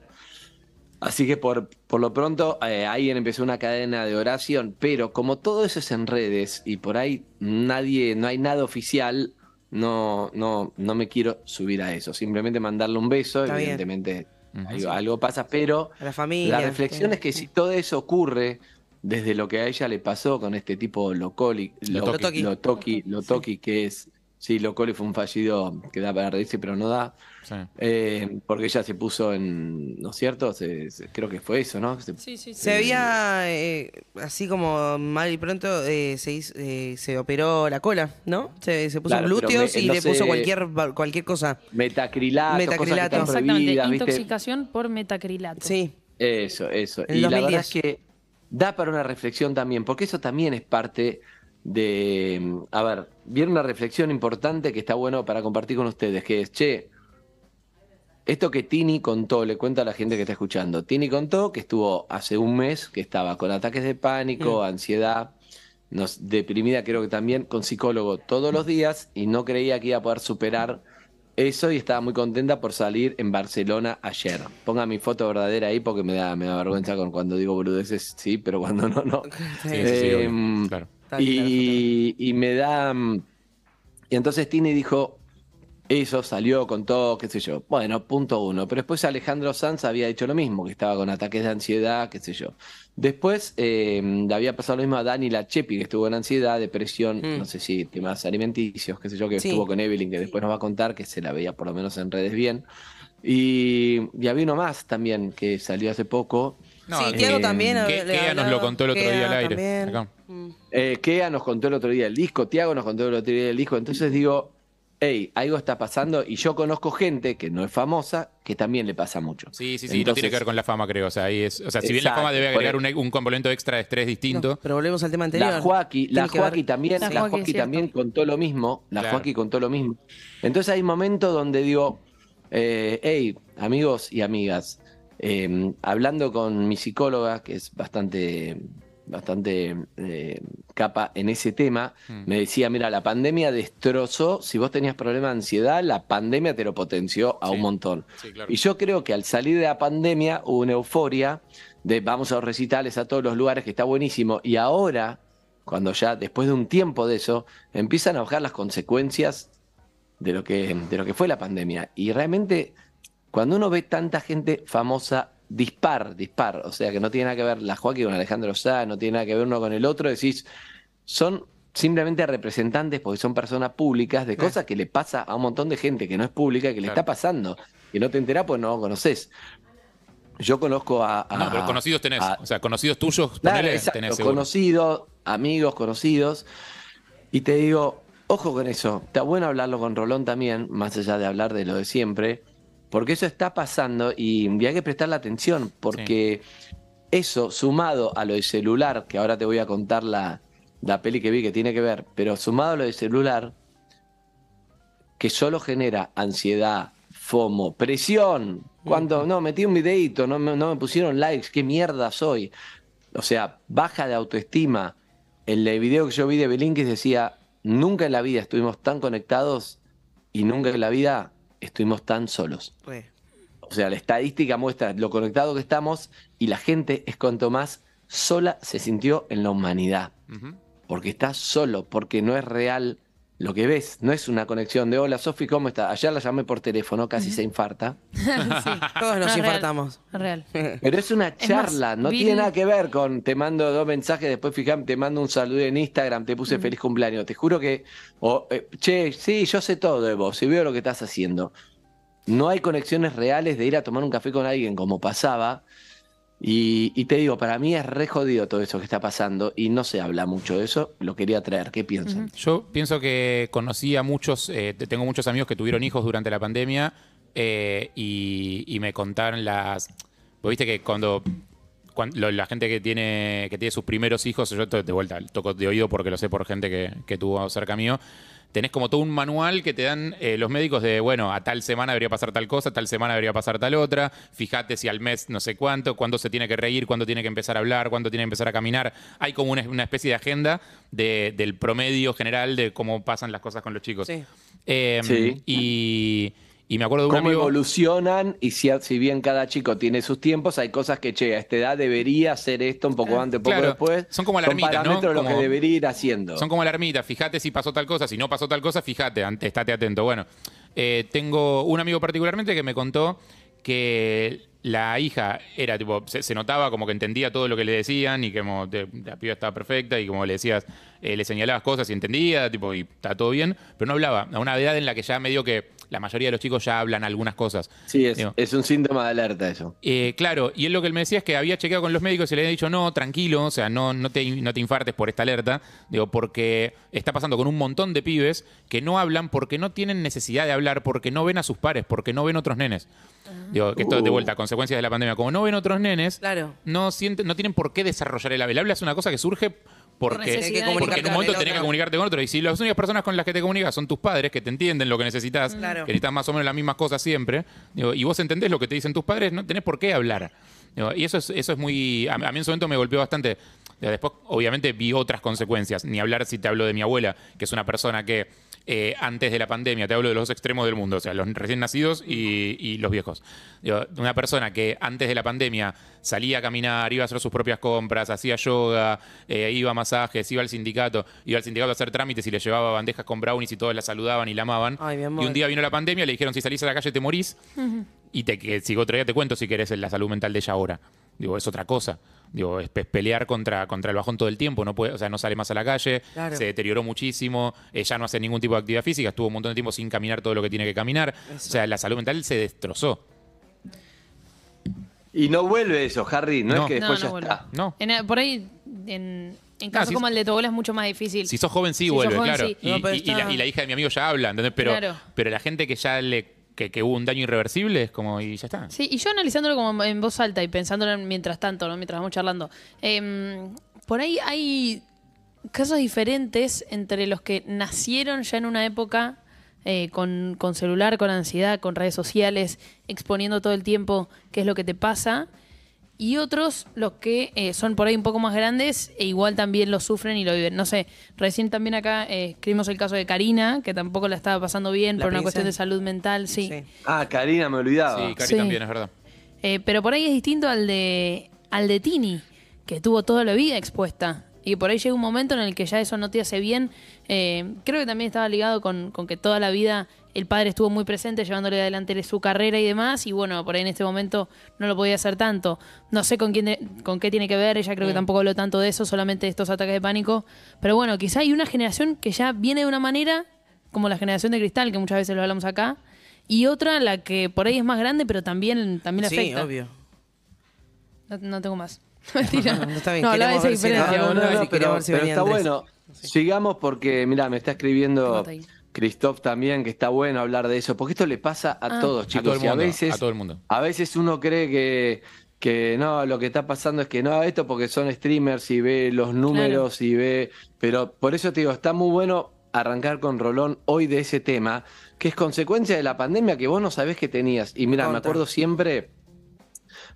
Así que por, por lo pronto eh, ahí empezó una cadena de oración, pero como todo eso es en redes y por ahí nadie, no hay nada oficial, no, no, no me quiero subir a eso. Simplemente mandarle un beso, Está evidentemente algo, algo pasa, pero A la familia. la reflexión es que si todo eso ocurre desde lo que a ella le pasó con este tipo Locoli, Lo- Lotoki. Lotoki, Lotoki, que es, sí, Locoli fue un fallido que da para reírse, pero no da, Sí. eh, porque ella se puso en, ¿no es cierto? Se- se- creo que fue eso, ¿no? Se- Sí, sí, sí. Se había, eh, así como mal y pronto, eh, se, hizo- eh, se operó la cola, ¿no? Se, se puso Claro, glúteos me- y no le sé- puso cualquier, cualquier cosa. Metacrilato, Metacrilato. cosas que están Exactamente, intoxicación por metacrilato. Sí. Eso, eso. En y la 2010. verdad es que da para una reflexión también, porque eso también es parte de, mm, a ver, viene una reflexión importante que está bueno para compartir con ustedes, que es, che, esto que Tini contó, le cuento a la gente que está escuchando, Tini contó que estuvo hace un mes, que estaba con ataques de pánico, ansiedad, nos, deprimida creo que también, con psicólogo todos los días y no creía que iba a poder superar eso y estaba muy contenta por salir en Barcelona ayer. Ponga mi foto verdadera ahí porque me da, me da vergüenza con cuando digo boludeces, sí, pero cuando no, no. Sí, sí, sí. Em, Claro. Y, y me da. mm, Y entonces Tini dijo. Eso salió, contó, qué sé yo. Bueno, punto uno. Pero después Alejandro Sanz había dicho lo mismo, que estaba con ataques de ansiedad, qué sé yo. Después eh, le había pasado lo mismo a Dani Lachepi, que estuvo en ansiedad, depresión, Mm. no sé si temas alimenticios, qué sé yo, que Sí. estuvo con Evelyn, que después nos va a contar, que se la veía por lo menos en redes bien. Y, y había uno más también que salió hace poco. No, sí, eh, Tiago también. Ke- le Kea nos lo contó el otro día al aire. también. acá. Mm. Eh, Kea nos contó el otro día el disco, Tiago nos contó el otro día el disco, entonces digo, hey, algo está pasando y yo conozco gente que no es famosa que también le pasa mucho. Sí, sí, sí, no Entonces, tiene que ver con la fama, creo. O sea, ahí es, o sea si bien la fama debe agregar un, un componente extra de estrés distinto. No, pero volvemos al tema anterior. La Joaquí, Tiene la Joaquí también, La la Joaquí, Joaquí también contó lo mismo, la Claro. Joaquí contó lo mismo. Entonces hay momentos donde digo, eh, hey, amigos y amigas, eh, hablando con mi psicóloga, que es bastante, bastante eh, capa en ese tema, Mm. me decía, mira, la pandemia destrozó, si vos tenías problema de ansiedad, la pandemia te lo potenció a Sí. un montón. Sí, claro. Y yo creo que al salir de la pandemia hubo una euforia de vamos a los recitales a todos los lugares, que está buenísimo. Y ahora, cuando ya después de un tiempo de eso, empiezan a bajar las consecuencias de lo que, de lo que fue la pandemia. Y realmente, cuando uno ve tanta gente famosa, dispar, dispar, o sea, que no tiene nada que ver la Joaquín con Alejandro Sá, no tiene nada que ver uno con el otro, decís, son simplemente representantes porque son personas públicas de cosas que le pasa a un montón de gente que no es pública y que le Claro. está pasando. Que no te enterás pues no lo conoces. Yo conozco a... a- No, pero conocidos tenés. a- o sea, conocidos tuyos, Claro, ponele, exacto, tenés conocidos, amigos, conocidos. Y te digo, ojo con eso. Está bueno hablarlo con Rolón también, más allá de hablar de lo de siempre, porque eso está pasando y, hay que prestarle atención, porque eso sumado a lo de celular, que ahora te voy a contar la, la peli que vi que tiene que ver, pero sumado a lo de celular, que solo genera ansiedad, FOMO, presión. Cuando no, metí un videito, no, me- no me pusieron likes, qué mierda soy. O sea, baja de autoestima. En el video que yo vi de Belinkis decía, nunca en la vida estuvimos tan conectados y nunca en la vida estuvimos tan solos. O sea, la estadística muestra lo conectado que estamos y la gente es cuanto más sola se sintió en la humanidad. Porque está solo, porque no es real lo que ves no es una conexión de hola Sofi, ¿cómo está? Ayer la llamé por teléfono, casi se infarta. Sí. Todos nos No, real, infartamos. es real. Pero es una más, charla, no vi- tiene nada que ver con te mando dos mensajes, después fijame, te mando un saludo en Instagram, te puse feliz cumpleaños. Te juro que, eh, che, sí, yo sé todo de vos y veo lo que estás haciendo. No hay conexiones reales de ir a tomar un café con alguien como pasaba. Y, y te digo, para mí es re jodido todo eso que está pasando y no se habla mucho de eso. Lo quería traer, ¿qué piensan? Yo pienso que conocí a muchos, eh, te- tengo muchos amigos que tuvieron hijos durante la pandemia eh, y, y me contaron las... Vos viste que cuando, cuan- lo- la gente que tiene, que tiene sus primeros hijos, yo to- de vuelta toco de oído porque lo sé por gente que, que tuvo cerca mío, tenés como todo un manual que te dan eh, los médicos de, bueno, a tal semana debería pasar tal cosa, a tal semana debería pasar tal otra, fíjate si al mes no sé cuánto, cuándo se tiene que reír, cuándo tiene que empezar a hablar, cuándo tiene que empezar a caminar. Hay como una, una especie de agenda de- del promedio general de cómo pasan las cosas con los chicos. Sí. Eh, Sí. Y, y me acuerdo de un cómo amigo... evolucionan y si, si bien cada chico tiene sus tiempos, hay cosas que, che, a esta edad debería hacer esto un poco antes, un poco Claro, después. son como alarmitas, ¿no? de lo Como- que debería ir haciendo. Son como alarmitas, fíjate si pasó tal cosa, si no pasó tal cosa, fíjate, estate atento. Bueno, eh, tengo un amigo particularmente que me contó que la hija era tipo, se, se notaba como que entendía todo lo que le decían y que como te- la piba estaba perfecta y como le decías, eh, le señalabas cosas y entendía, tipo, y está todo bien, pero no hablaba. A una edad en la que ya medio que la mayoría de los chicos ya hablan algunas cosas. Sí, es, Digo, es un síntoma de alerta eso. eh, claro, y él lo que él me decía es que había chequeado con los médicos y le había dicho, no, tranquilo, o sea, no, no, te, no te infartes por esta alerta, digo, porque está pasando con un montón de pibes que no hablan porque no tienen necesidad de hablar, porque no ven a sus pares, porque no ven otros nenes. Digo, que esto de Uh. vuelta, consecuencias de la pandemia, como no ven otros nenes, Claro. no, sienten, no tienen por qué desarrollar el habla. El habla es una cosa que surge porque, porque en un momento tenés que comunicarte con otro. Y si las únicas personas con las que te comunicas son tus padres, que te entienden lo que necesitas, Claro. que necesitas más o menos las mismas cosas siempre, digo, y vos entendés lo que te dicen tus padres, no tenés por qué hablar. Digo, y eso es, eso es muy. A, a mí en su momento me golpeó bastante. Después, obviamente, vi otras consecuencias. Ni hablar si te hablo de mi abuela, que es una persona que eh, antes de la pandemia, te hablo de los dos extremos del mundo, o sea, los recién nacidos y, y los viejos. Digo, una persona que antes de la pandemia salía a caminar, iba a hacer sus propias compras, hacía yoga, eh, iba a masajes, iba al sindicato, iba al sindicato a hacer trámites y le llevaba bandejas con brownies y todos la saludaban y la amaban. Ay, mi amor. y un día vino la pandemia, le dijeron si salís a la calle te morís. Y te, que, si otro día te cuento si querés la salud mental de ella ahora. Digo, es otra cosa. Digo, es, es pelear contra, contra el bajón todo el tiempo. No puede, o sea, no sale más a la calle, Claro. se deterioró muchísimo, eh, ya no hace ningún tipo de actividad física, estuvo un montón de tiempo sin caminar todo lo que tiene que caminar. O sea, la salud mental se destrozó. Y no vuelve eso, Harry, no, No. es que después no ya vuelve. está. No. En- por ahí, en, en caso si- como el de tu abuela es mucho más difícil. Si sos joven, sí Si vuelve, joven, claro. sí. Y, la, y la hija de mi amigo ya habla, ¿entendés? Pero, Claro. pero la gente que ya le. Que, hubo un daño irreversible es como, y ya está. Sí, y yo analizándolo como en voz alta y pensándolo en- mientras tanto, ¿no? mientras vamos charlando. em, por ahí hay casos diferentes entre los que nacieron ya en una época eh, con, con celular, con ansiedad, con redes sociales, exponiendo todo el tiempo qué es lo que te pasa. Y otros, los que eh, son por ahí un poco más grandes, e igual también lo sufren y lo viven. No sé, recién también acá eh, escribimos el caso de Karina, que tampoco la estaba pasando bien La por una cuestión de salud mental, sí. Sí. Ah, Karina, me olvidaba. Sí, Cari Sí. también, es verdad. Eh, pero por ahí es distinto al de, al de Tini, que tuvo toda la vida expuesta. Y por ahí llega un momento en el que ya eso no te hace bien. Eh, creo que también estaba ligado con, con que toda la vida el padre estuvo muy presente, llevándole adelante su carrera y demás. Y bueno, por ahí en este momento no lo podía hacer tanto. No sé con, quién de- con qué tiene que ver, ella creo que tampoco habló tanto de eso, solamente de estos ataques de pánico. Pero bueno, quizá hay una generación que ya viene de una manera, como la generación de cristal, que muchas veces lo hablamos acá. Y otra, la que por ahí es más grande, pero también, también Sí, afecta. obvio. No, no tengo más. Mentira. No, está bien, No, hablaba de esa queremos ver si diferencia. no, No, no, boludo, no, si pero, está bueno. Sigamos porque, mira, me está escribiendo. Christoph también, que está bueno hablar de eso, porque esto le pasa a Ah. todos, A chicos. todo el y a mundo. veces, a todo el mundo. a veces uno cree que, que no, lo que está pasando es que no, esto porque son streamers y ve los números y ve. Pero por eso te digo, está muy bueno arrancar con Rolón hoy de ese tema, que es consecuencia de la pandemia que vos no sabés que tenías. Y mira, me acuerdo siempre.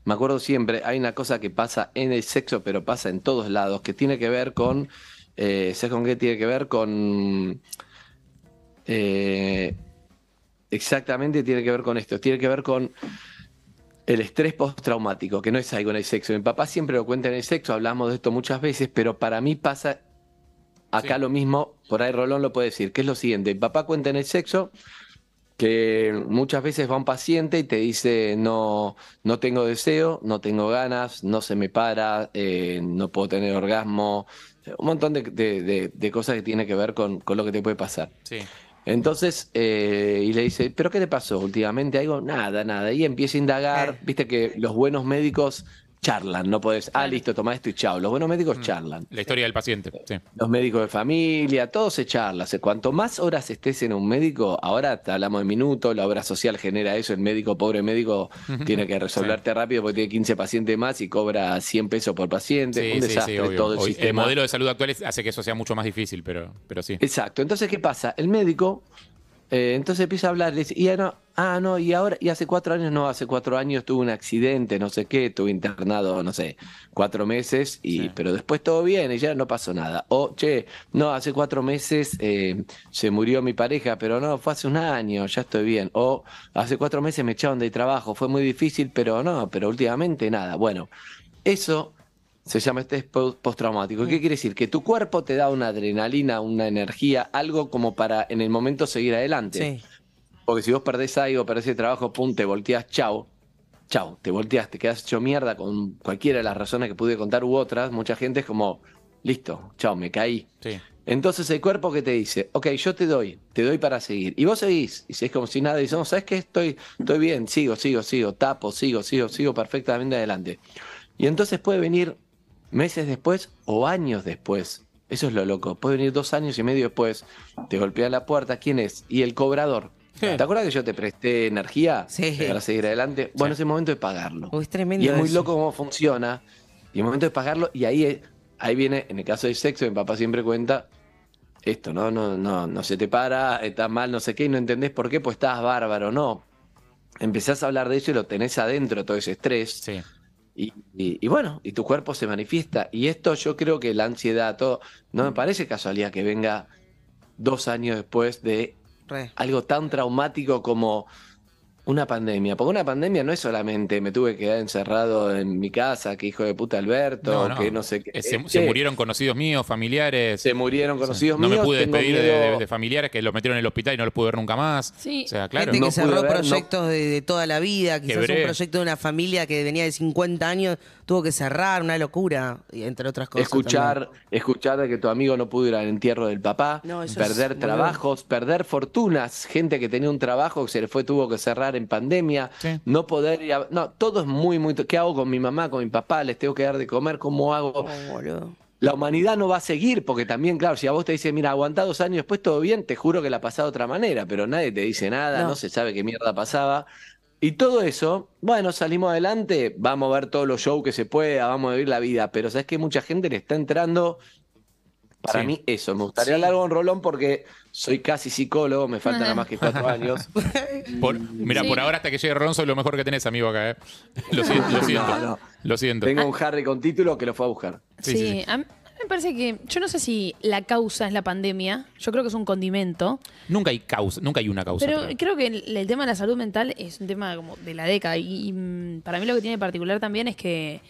Me acuerdo siempre, hay una cosa que pasa en el sexo, pero pasa en todos lados, que tiene que ver con. Eh, ¿Sabes con qué tiene que ver? Con. Eh, exactamente tiene que ver con esto. Tiene que ver con el estrés postraumático, que no es algo en el sexo. Mi papá siempre lo cuenta en el sexo, hablamos de esto muchas veces, pero para mí pasa Acá Sí. lo mismo, por ahí Rolón lo puede decir, que es lo siguiente, el papá cuenta en el sexo que muchas veces va un paciente y te dice no, no tengo deseo, no tengo ganas, no se me para, eh, no puedo tener orgasmo, un montón de, de- de- de cosas que tiene que ver con, con lo que te puede pasar. Sí. Entonces, eh, y le dice, ¿pero qué te pasó últimamente? Algo, nada, nada. Y empieza a indagar, Eh. viste que los buenos médicos charlan, no podés, ah, listo, toma esto y chao. Los buenos médicos charlan. La historia del paciente. Sí. Los médicos de familia, todo se charla. O sea, Cuanto más horas estés en un médico, ahora te hablamos de minutos, la obra social genera eso, el médico, pobre médico, tiene que resolverte rápido porque tiene 15 pacientes más y cobra 100 pesos por paciente. Sí, un sí, desastre todo el Hoy sistema. modelo de salud actual hace que eso sea mucho más difícil, pero, pero sí. Exacto. Entonces, ¿qué pasa? El médico, eh, entonces empieza a hablar, le dice, y ya no, ah, no, y ahora, y hace cuatro años, no, hace cuatro años tuve un accidente, no sé qué, estuve internado, no sé, cuatro meses, y, Sí. pero después todo bien y ya no pasó nada. O, che, no, hace cuatro meses eh, se murió mi pareja, pero no, fue hace un año, ya estoy bien. O, hace cuatro meses me echaron de trabajo, fue muy difícil, pero no, pero últimamente nada. Bueno, eso se llama po- postraumático. ¿Qué quiere decir? Que tu cuerpo te da una adrenalina, una energía, algo como para en el momento seguir adelante. Sí. Porque si vos perdés algo, perdés el trabajo, pum, te volteás, chau. Chau, te volteás, te quedas hecho mierda con cualquiera de las razones que pude contar u otras. Mucha gente es como, listo, chau, me caí. Sí. Entonces el cuerpo que te dice, ok, yo te doy, te doy para seguir. Y vos seguís, y es como si nada, y dices, no, ¿sabes qué? Estoy, estoy bien, sigo, sigo, sigo, tapo, sigo, sigo, sigo perfectamente adelante. Y entonces puede venir meses después o años después. Eso es lo loco. Puede venir dos años y medio después, te golpea la puerta, ¿quién es? Y el cobrador. ¿Te acuerdas que yo te presté energía Sí. para seguir adelante? Bueno, es el momento de pagarlo. Uy, es tremendo Y es muy eso. loco cómo funciona. Y el momento de pagarlo, y ahí, es- ahí viene, en el caso del sexo, mi papá siempre cuenta esto, ¿no? No, no, no se te para, está mal, no sé qué, y no entendés por qué, pues estás bárbaro, no. Empezás a hablar de eso y lo tenés adentro, todo ese estrés. Sí. Y, y- y bueno, y tu cuerpo se manifiesta. Y esto yo creo que la ansiedad, todo, no me parece casualidad que venga dos años después de Re. algo tan traumático como una pandemia. Porque una pandemia no es solamente me tuve que quedar encerrado en mi casa, que hijo de puta Alberto, No, no. que no sé qué. Eh, Se, Eh, se murieron conocidos míos, familiares. se murieron conocidos no míos. me pude despedir de, de- de familiares que los metieron en el hospital y no los pude ver nunca más. Sí. O sea, claro. Gente No que cerró ver, no- proyectos de, de toda la vida, quizás Quebré. un proyecto de una familia que venía de 50 años, tuvo que cerrar, una locura, y entre otras cosas. Escuchar, escuchar de que tu amigo no pudo ir al entierro del papá, No, eso es perder trabajos, perder fortunas, gente que tenía un trabajo que se le fue, tuvo que cerrar en pandemia, Sí. no poder ir a- No, todo es muy, muy... ¿Qué hago con mi mamá, con mi papá? ¿Les tengo que dar de comer? ¿Cómo hago? Oh. La humanidad no va a seguir, porque también, claro, si a vos te dicen, mira, aguantá dos años después todo bien, te juro que la pasás de otra manera, pero nadie te dice nada, No. no, se sabe qué mierda pasaba. Y todo eso, bueno, salimos adelante, vamos a ver todos los shows que se pueda, vamos a vivir la vida, pero sabes que mucha gente le está entrando. Para Sí. mí, eso. Me gustaría Sí. hablar con Rolón porque soy casi psicólogo, me faltan nada más que cuatro años. Por- mira, Sí. por ahora hasta que llegue Ron, soy lo mejor que tenés, amigo, acá. ¿eh? Lo siento, lo siento. No, no. Lo siento. Tengo un Harry con título que lo fue a buscar. Sí, Sí, sí, sí. a me parece que. Yo no sé si la causa es la pandemia. Yo creo que es un condimento. Nunca hay causa, nunca hay una causa. Pero creo que el, el tema de la salud mental es un tema como de la década. Y, y, mm, para mí lo que tiene de particular también es que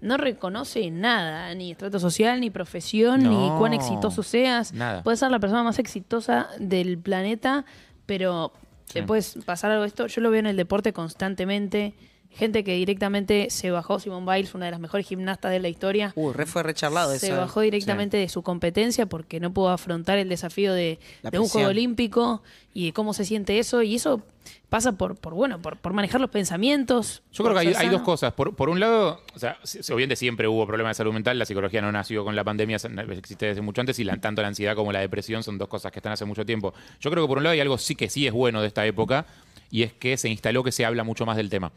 no reconoce nada, ni estrato social, ni profesión, ni cuán exitoso seas. nada. Puedes ser la persona más exitosa del planeta, pero Sí. te puedes pasar algo de esto. Yo lo veo en el deporte constantemente. Gente que directamente se bajó, Simone Biles, una de las mejores gimnastas de la historia. Uy, re fue recharlado se eso. bajó directamente de su competencia porque no pudo afrontar el desafío de, un juego olímpico y de cómo se siente eso. Y eso pasa por, por bueno, por, por manejar los pensamientos. Yo creo que hay, dos cosas. Por, por un lado, o sea, obviamente siempre hubo problemas de salud mental, la psicología no nació con la pandemia, existe desde mucho antes, y la- tanto la ansiedad como la depresión son dos cosas que están hace mucho tiempo. Yo creo que por un lado hay algo sí que sí es bueno de esta época, y es que se instaló que se habla mucho más del tema.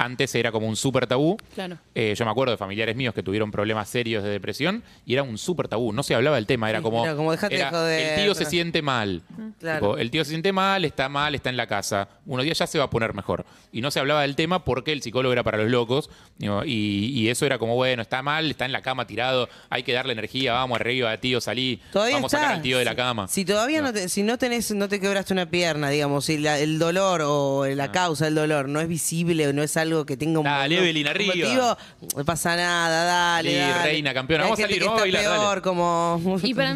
Antes era como un súper tabú. Claro. Eh, yo me acuerdo de familiares míos que tuvieron problemas serios de depresión y era un súper tabú. No se hablaba del tema, era como. era como, "Dejate de era, joder". El tío se siente mal. Claro. Tipo, el tío se siente mal, está mal, está en la casa. Unos días ya se va a poner mejor. Y no se hablaba del tema porque el psicólogo era para los locos. y, y eso era como, bueno, está mal, está en la cama tirado, hay que darle energía, vamos arriba, tío, salí. Todavía vamos está. a sacar al tío de la cama. Si todavía no, te, si no tenés, no te quebraste una pierna, digamos, si la- el dolor o, la causa del dolor no es visible o no es algo que tenga un, Dale, un- Evelyn, un arriba. motivo, no pasa nada, dale. Sí, dale. reina, campeona, vamos a salir, vamos a bailar, peor, como... Y para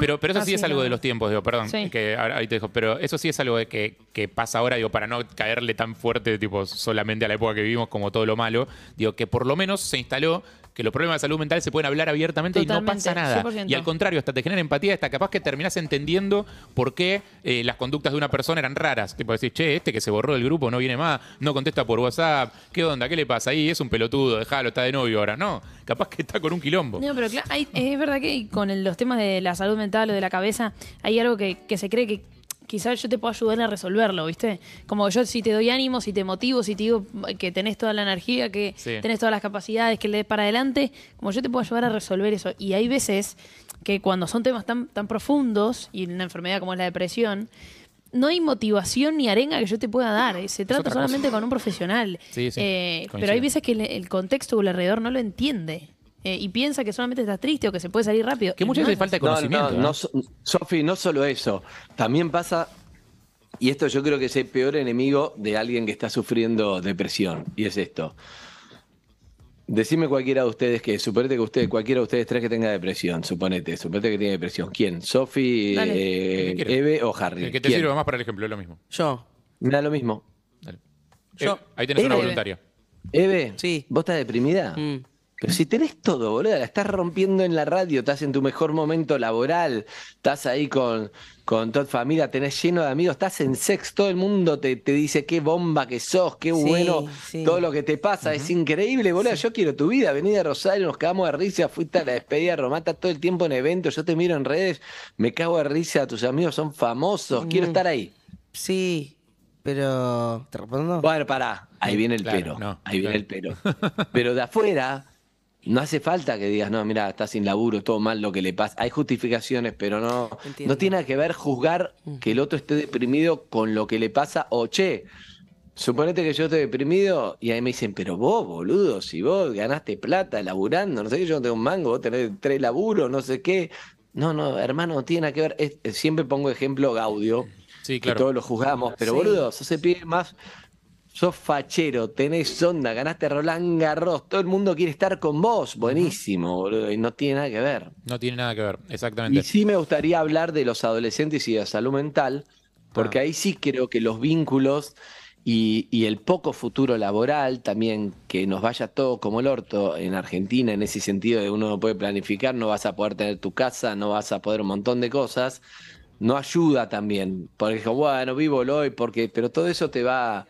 pero, pero eso Ah, sí es algo no. de los tiempos, digo, perdón, Sí. que ahora- ahí te dejo, pero eso sí es algo de que, que pasa ahora, digo, para no caerle tan fuerte, tipo, solamente a la época que vivimos como todo lo malo, digo, que por lo menos se instaló que los problemas de salud mental se pueden hablar abiertamente y no pasa nada. 100%. Y al contrario, hasta te genera empatía, hasta capaz que terminás entendiendo por qué eh, las conductas de una persona eran raras. Tipo decir, che, este que se borró del grupo no viene más, no contesta por WhatsApp, ¿qué onda? ¿Qué le pasa ahí? Es un pelotudo, déjalo, está de novio ahora. No, capaz que está con un quilombo. No, pero claro, hay- es verdad que con el- los temas de la salud mental o de la cabeza hay algo que, que se cree que quizás yo te puedo ayudar a resolverlo, ¿viste? Como yo si te doy ánimo, si te motivo, si te digo que tenés toda la energía, que Sí. tenés todas las capacidades, que le des para adelante, como yo te puedo ayudar a resolver eso. Y hay veces que cuando son temas tan, tan profundos y una enfermedad como es la depresión, no hay motivación ni arenga que yo te pueda dar. eh, Se trata solamente con un profesional. Sí, sí, Eh, pero hay veces que el, el contexto o el alrededor no lo entiende. Eh, y piensa que solamente estás triste o que se puede salir rápido. Que muchas no veces es falta de No, conocimiento. no, no, so- Sofi, no solo eso. También pasa, y esto yo creo que es el peor enemigo de alguien que está sufriendo depresión, y es esto. Decime cualquiera de ustedes que, suponete que ustedes, cualquiera de ustedes tres que tenga depresión, suponete, suponete que tiene depresión. ¿Quién? ¿Sofi, eh. Eve o Harry? El que te ¿Quién? sirva más para el ejemplo, es lo mismo. Yo. Me da lo mismo. Dale. Yo- Eh, ahí tenés una voluntaria. Eve, Sí. ¿vos estás deprimida? Mm. Pero si tenés todo, boludo, la estás rompiendo en la radio, estás en tu mejor momento laboral, estás ahí con, con toda tu familia, tenés lleno de amigos, estás en sex, todo el mundo te, te dice qué bomba que sos, qué Sí, bueno, sí. todo lo que te pasa, es increíble, boludo, yo quiero tu vida, vení de Rosario, nos cagamos de risa, fuiste a la despedida de Romata todo el tiempo en eventos, yo te miro en redes, me cago de risa, tus amigos son famosos, quiero estar ahí. Sí, pero... ¿Te respondo? Bueno, pará, ahí viene el Claro, pero, no, ahí viene claro. el pero. Pero de afuera, no hace falta que digas, no, mira, está sin laburo, todo mal lo que le pasa. Hay justificaciones, pero no, Entiendo. no tiene que ver juzgar que el otro esté deprimido con lo que le pasa o, che, suponete que yo estoy deprimido y ahí me dicen, pero vos, boludo, si vos ganaste plata laburando, no sé qué, yo no tengo un mango, vos tenés tres laburos, no sé qué. No, no, hermano, no tiene nada que ver. Es- siempre pongo ejemplo Gaudio, Sí, que claro. todos lo juzgamos, pero Sí. boludo, sos el pibe más sos fachero, tenés onda, ganaste Roland Garros, todo el mundo quiere estar con vos, buenísimo, boludo, y no tiene nada que ver. No tiene nada que ver, Y exactamente. sí me gustaría hablar de los adolescentes y de salud mental, porque Ah. ahí sí creo que los vínculos y, y el poco futuro laboral también, que nos vaya todo como el orto en Argentina, en ese sentido de uno no puede planificar, no vas a poder tener tu casa, no vas a poder un montón de cosas, no ayuda también, porque bueno, vivo el hoy, porque, pero todo eso te va...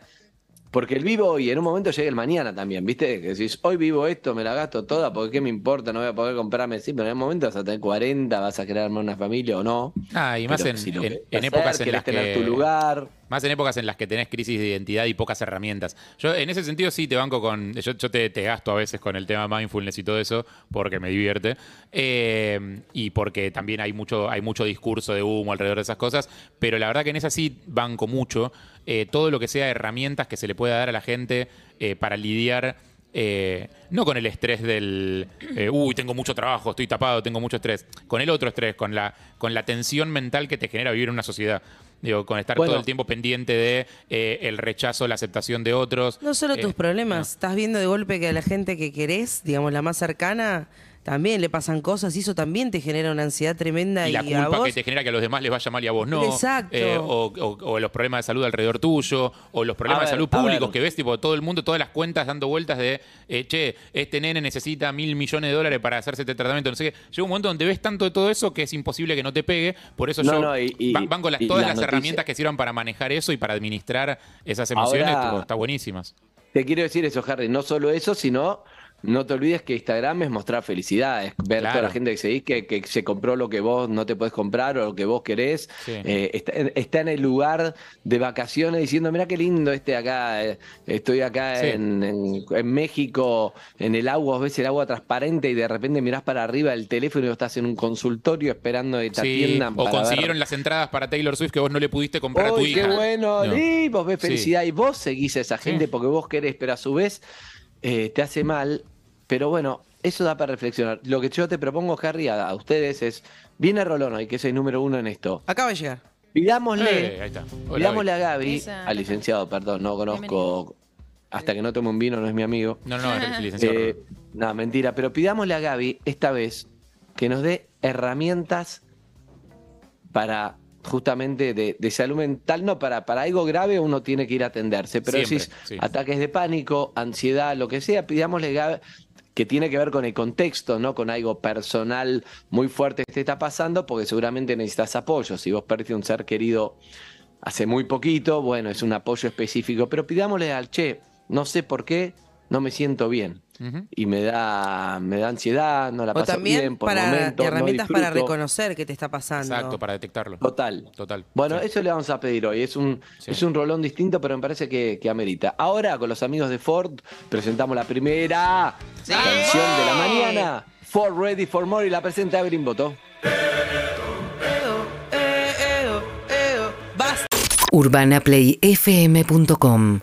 Porque el vivo hoy, en un momento llega el mañana también, ¿viste? Que decís, hoy vivo esto, me la gasto toda, porque qué me importa, no voy a poder comprarme, sí, pero en un momento vas a tener 40, vas a crearme una familia o no. Ah, y más Pero en, si lo en- querés en hacer, épocas en las tener que... tu lugar. Más en épocas en las que tenés crisis de identidad y pocas herramientas. Yo en ese sentido sí te banco con... Yo, yo te, te gasto a veces con el tema mindfulness y todo eso porque me divierte. Eh, y porque también hay mucho, hay mucho discurso de humo alrededor de esas cosas. Pero la verdad que en esa sí banco mucho. Eh, todo lo que sea herramientas que se le pueda dar a la gente eh, para lidiar... eh, no con el estrés del, eh, uy, tengo mucho trabajo, estoy tapado, tengo mucho estrés. Con el otro estrés, con la, con la tensión mental que te genera vivir en una sociedad. Digo, con estar Bueno. todo el tiempo pendiente de eh, el rechazo, la aceptación de otros. No solo Eh, tus problemas, estás viendo de golpe que a la gente que querés, digamos, la más cercana, también le pasan cosas y eso también te genera una ansiedad tremenda y y, la a culpa vos... que te genera que a los demás les vaya mal y a vos no. Exacto. Eh, o, o- o los problemas de salud alrededor tuyo, o los problemas de salud públicos que ves, tipo, todo el mundo, todas las cuentas dando vueltas de, eh, che, este nene necesita mil millones de dólares para hacerse este tratamiento, no sé qué. Llega un momento donde ves tanto de todo eso que es imposible que no te pegue. Por eso No, yo no, y- y- va- banco las, y todas las herramientas que sirvan para manejar eso y para administrar esas emociones, Ahora- tipo, está buenísimas. Te quiero decir eso, Harry, no solo eso, sino no te olvides que Instagram es mostrar felicidad, es ver Claro. toda la gente que seguís que, que se compró lo que vos no te podés comprar o lo que vos querés. Sí. Eh, está, en- está en el lugar de vacaciones diciendo, mira qué lindo este acá, eh, estoy acá Sí. en, en- en México, en el agua, ves el agua transparente y de repente mirás para arriba el teléfono y estás en un consultorio esperando que te Sí, atiendan. o para consiguieron ver- las entradas para Taylor Swift que vos no le pudiste comprar a tu ¡Uy, hija. qué bueno! No. Y vos ves felicidad y vos seguís a esa gente porque vos querés, pero a su vez eh, te hace mal. Pero bueno, eso da para reflexionar. Lo que yo te propongo, Harry, a, a ustedes es, viene Rolón hoy, que es el número uno en esto. Acaba de llegar. Pidámosle, Eh, ahí está. Hola, pidámosle a Gaby, Esa- al licenciado, perdón, no conozco, hasta que no tome un vino, no es mi amigo. No, no, es licenciado. Eh, no, mentira, pero pidámosle a Gaby esta vez que nos dé herramientas para justamente de, de salud mental, no, para, para algo grave uno tiene que ir a atenderse, pero Siempre, decís sí. ataques de pánico, ansiedad, lo que sea, pidámosle que tiene que ver con el contexto, no con algo personal muy fuerte que te está pasando, porque seguramente necesitas apoyo. Si vos perdiste un ser querido hace muy poquito, bueno, es un apoyo específico, pero pidámosle al che, no sé por qué, no me siento bien. Y me da, me da ansiedad, no la O paso también bien por para momentos, no herramientas para reconocer qué te está pasando. Exacto, para detectarlo. Total. Total. Bueno, Sí. eso le vamos a pedir hoy. Es un, Sí. es un rolón distinto, pero me parece que, que amerita. Ahora, con los amigos de Ford, presentamos la primera Sí. canción de la mañana. Ford Ready for More y la presenta Evelyn Boto. Eh, urbanaplayfm.com